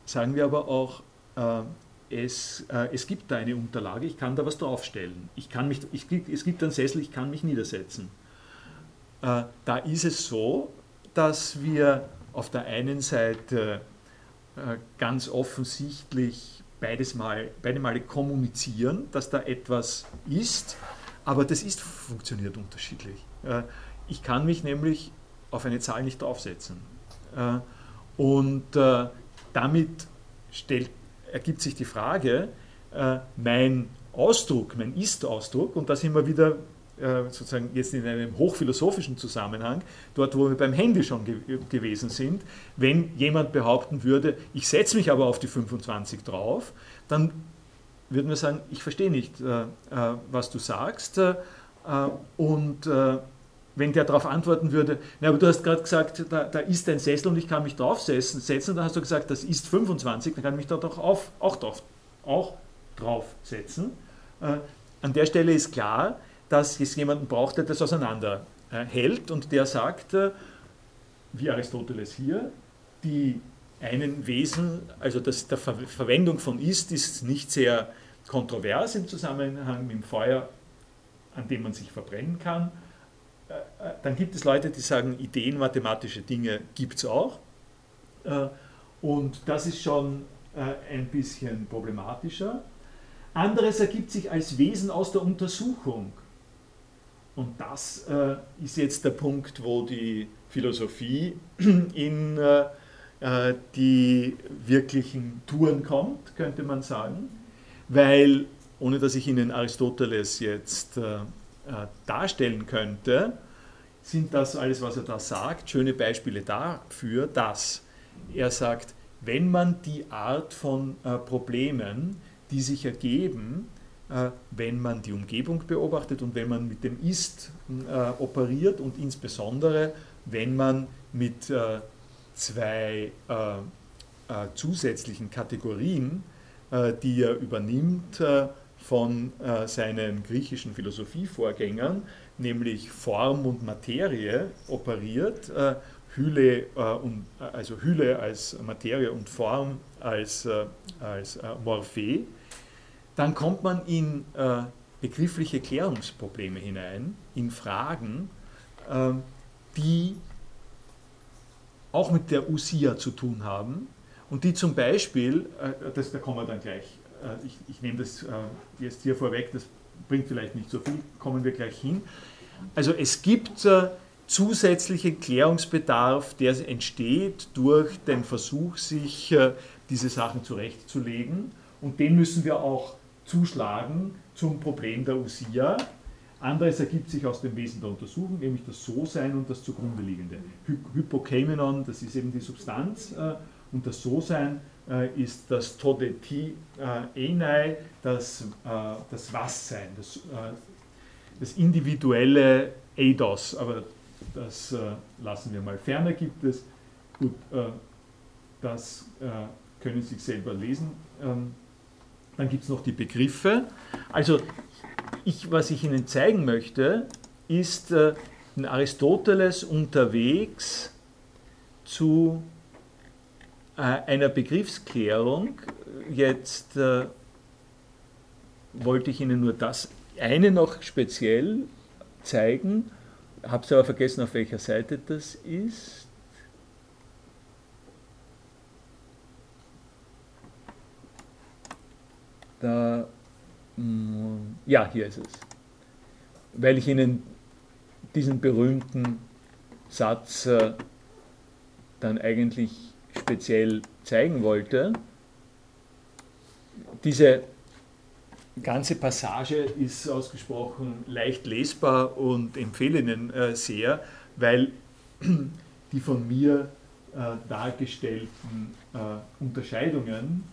sagen wir aber auch, äh, es, äh, es gibt da eine Unterlage, ich kann da was draufstellen. Ich kann mich, ich, es gibt einen Sessel, ich kann mich niedersetzen. Äh, da ist es so, dass wir auf der einen Seite äh, ganz offensichtlich beides mal, beide Male kommunizieren, dass da etwas ist, aber das ist funktioniert unterschiedlich. Äh, ich kann mich nämlich auf eine Zahl nicht draufsetzen. Äh, und damit stellt, ergibt sich die Frage, mein Ausdruck, mein Ist-Ausdruck, und da sind wir wieder äh, sozusagen jetzt in einem hochphilosophischen Zusammenhang, dort wo wir beim Handy schon ge gewesen sind, wenn jemand behaupten würde, ich setze mich aber auf die 25 drauf, dann würden wir sagen, ich verstehe nicht, äh, äh, was du sagst. Äh, und äh, wenn der darauf antworten würde, na, aber du hast gerade gesagt, da, da, ist ein Sessel und ich kann mich draufsetzen, setzen, dann hast du gesagt, das ist 25, dann kann ich mich da doch auf, auch, drauf, auch draufsetzen. Äh, an der Stelle ist klar, dass es jemanden braucht, der das auseinanderhält und der sagt, äh, wie Aristoteles hier, die einen Wesen, also das, der Ver Verwendung von ist, ist nicht sehr kontrovers im Zusammenhang mit dem Feuer, an dem man sich verbrennen kann. Äh, äh, dann gibt es Leute, die sagen, Ideen, mathematische Dinge gibt es auch. Und das ist schon ein bisschen problematischer. Anderes ergibt sich als Wesen aus der Untersuchung. Und das äh, ist jetzt der Punkt, wo die Philosophie in, äh, äh, die wirklichen Touren kommt, könnte man sagen, weil, ohne dass ich Ihnen Aristoteles jetzt äh, darstellen könnte, sind das alles, was er da sagt, schöne Beispiele dafür, dass er sagt, wenn man die Art von Problemen, die sich ergeben, wenn man die Umgebung beobachtet und wenn man mit dem Ist operiert und insbesondere wenn man mit zwei äh, äh, zusätzlichen Kategorien, äh, die er übernimmt äh, von äh, seinen griechischen Philosophievorgängern, nämlich Form und Materie operiert, äh, Hülle, und, also Hülle als Materie und Form als, als Morphe, dann kommt man in begriffliche Klärungsprobleme hinein, in Fragen, die auch mit der Usia zu tun haben und die zum Beispiel, äh, das, da kommen wir dann gleich, äh, ich, ich nehme das äh, jetzt hier vorweg, das bringt vielleicht nicht so viel, kommen wir gleich hin. Also es gibt zusätzlichen Klärungsbedarf, der entsteht durch den Versuch, sich diese Sachen zurechtzulegen und den müssen wir auch zuschlagen zum Problem der Usia. Anderes ergibt sich aus dem Wesen der Untersuchung, nämlich das So-Sein und das zugrunde liegende. Hypokemenon, das ist eben die Substanz, äh, und das So-Sein äh, ist das Todeti äh, Enei, das, das Was-Sein, das, das individuelle Eidos, aber das lassen wir mal. Ferner gibt es, gut, das können Sie selber lesen, ähm, dann gibt es noch die Begriffe. Also ich, was ich Ihnen zeigen möchte, ist äh, Aristoteles unterwegs zu äh, einer Begriffsklärung. Jetzt äh, wollte ich Ihnen nur das eine noch speziell zeigen, habe es aber vergessen, auf welcher Seite das ist. Da Mm, ja, hier ist es. Weil ich Ihnen diesen berühmten Satz äh, dann eigentlich speziell zeigen wollte. Diese ganze Passage ist ausgesprochen leicht lesbar und empfehle Ihnen äh, sehr, weil die von mir äh, dargestellten Unterscheidungen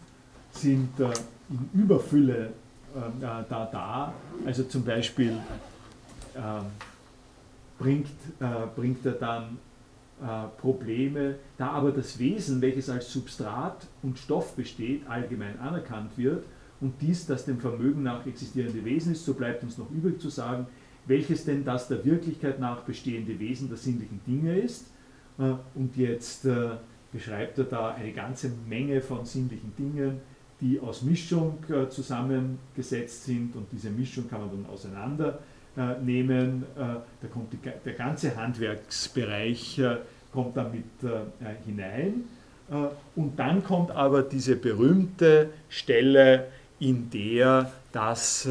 sind in Überfülle äh, da da. Also zum Beispiel äh, bringt, äh, bringt er dann äh, Probleme, da aber das Wesen, welches als Substrat und Stoff besteht, allgemein anerkannt wird und dies das dem Vermögen nach existierende Wesen ist, so bleibt uns noch übrig zu sagen, welches denn das der Wirklichkeit nach bestehende Wesen der sinnlichen Dinge ist. Äh, und jetzt äh, beschreibt er da eine ganze Menge von sinnlichen Dingen, die aus Mischung äh, zusammengesetzt sind und diese Mischung kann man dann auseinandernehmen. Äh, da kommt die, der ganze Handwerksbereich äh, kommt damit hinein. Und dann kommt aber diese berühmte Stelle, in der das,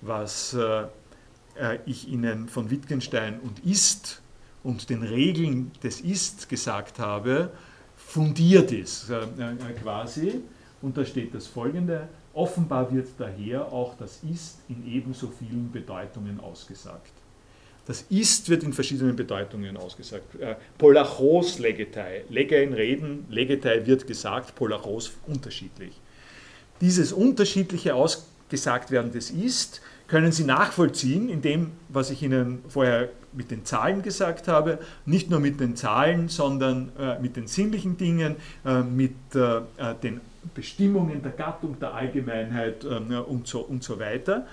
was ich Ihnen von Wittgenstein und Ist und den Regeln des Ist gesagt habe, fundiert ist quasi. Und da steht das folgende, offenbar wird daher auch das Ist in ebenso vielen Bedeutungen ausgesagt. Das Ist wird in verschiedenen Bedeutungen ausgesagt. Äh, Polachos legetei, Legein reden, legetei wird gesagt, Polachos unterschiedlich. Dieses unterschiedliche ausgesagt werden des Ist können Sie nachvollziehen, in dem, was ich Ihnen vorher mit den Zahlen gesagt habe, nicht nur mit den Zahlen, sondern äh, mit den sinnlichen Dingen, äh, mit den Bestimmungen der Gattung, der Allgemeinheit ähm, und, so, und so weiter.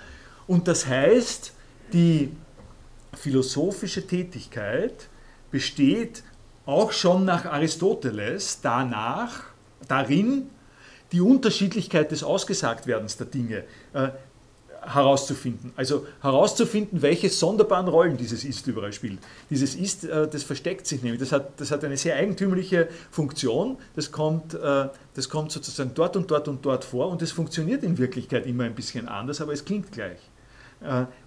Und das heißt, die philosophische Tätigkeit besteht auch schon nach Aristoteles danach, darin, die Unterschiedlichkeit des Ausgesagtwerdens der Dinge äh, herauszufinden. Also herauszufinden, welche sonderbaren Rollen dieses Ist überall spielt. Dieses Ist, äh, das versteckt sich nämlich. Das hat, das hat eine sehr eigentümliche Funktion. Das kommt, äh, das kommt sozusagen dort und dort und dort vor und es funktioniert in Wirklichkeit immer ein bisschen anders, aber es klingt gleich.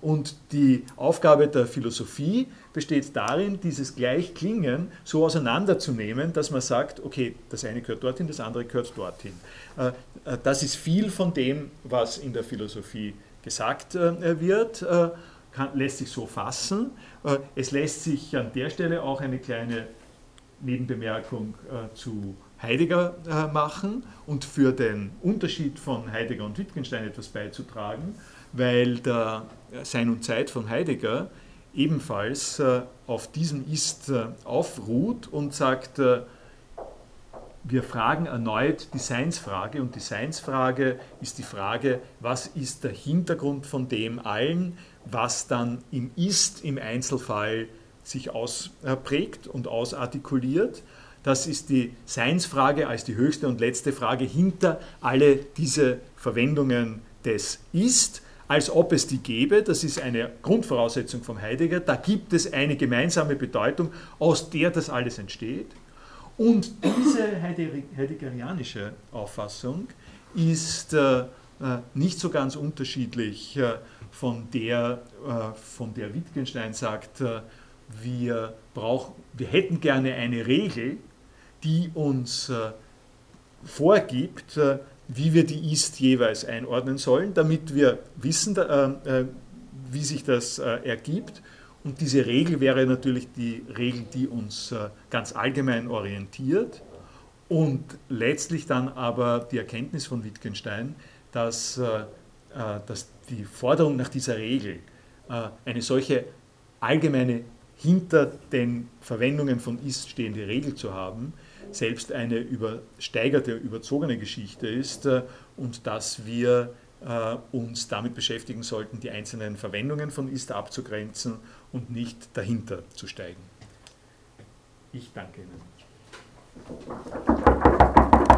Und die Aufgabe der Philosophie besteht darin, dieses Gleichklingen so auseinanderzunehmen, dass man sagt, okay, das eine gehört dorthin, das andere gehört dorthin. Das ist viel von dem, was in der Philosophie gesagt wird, kann, lässt sich so fassen. Es lässt sich an der Stelle auch eine kleine Nebenbemerkung zu Heidegger machen und für den Unterschied von Heidegger und Wittgenstein etwas beizutragen weil der Sein und Zeit von Heidegger ebenfalls äh, auf diesem Ist äh, aufruht und sagt, äh, wir fragen erneut die Seinsfrage und die Seinsfrage ist die Frage, was ist der Hintergrund von dem allen, was dann im Ist im Einzelfall sich ausprägt und ausartikuliert. Das ist die Seinsfrage als die höchste und letzte Frage hinter alle diese Verwendungen des Ist als ob es die gäbe. Das ist eine Grundvoraussetzung vom Heidegger. Da gibt es eine gemeinsame Bedeutung, aus der das alles entsteht. Und diese heideggerianische Auffassung ist äh, äh, nicht so ganz unterschiedlich äh, von, der, äh, von der Wittgenstein sagt, äh, wir, brauch, wir hätten gerne eine Regel, die uns äh, vorgibt, wie wir die Ist jeweils einordnen sollen, damit wir wissen, äh, äh, wie sich das äh, ergibt. Und diese Regel wäre natürlich die Regel, die uns ganz allgemein orientiert und letztlich dann aber die Erkenntnis von Wittgenstein, dass, dass die Forderung nach dieser Regel, eine solche allgemeine hinter den Verwendungen von ist stehende Regel zu haben, selbst eine übersteigerte, überzogene Geschichte ist äh, und dass wir äh, uns damit beschäftigen sollten, die einzelnen Verwendungen von ist abzugrenzen und nicht dahinter zu steigen. Ich danke Ihnen.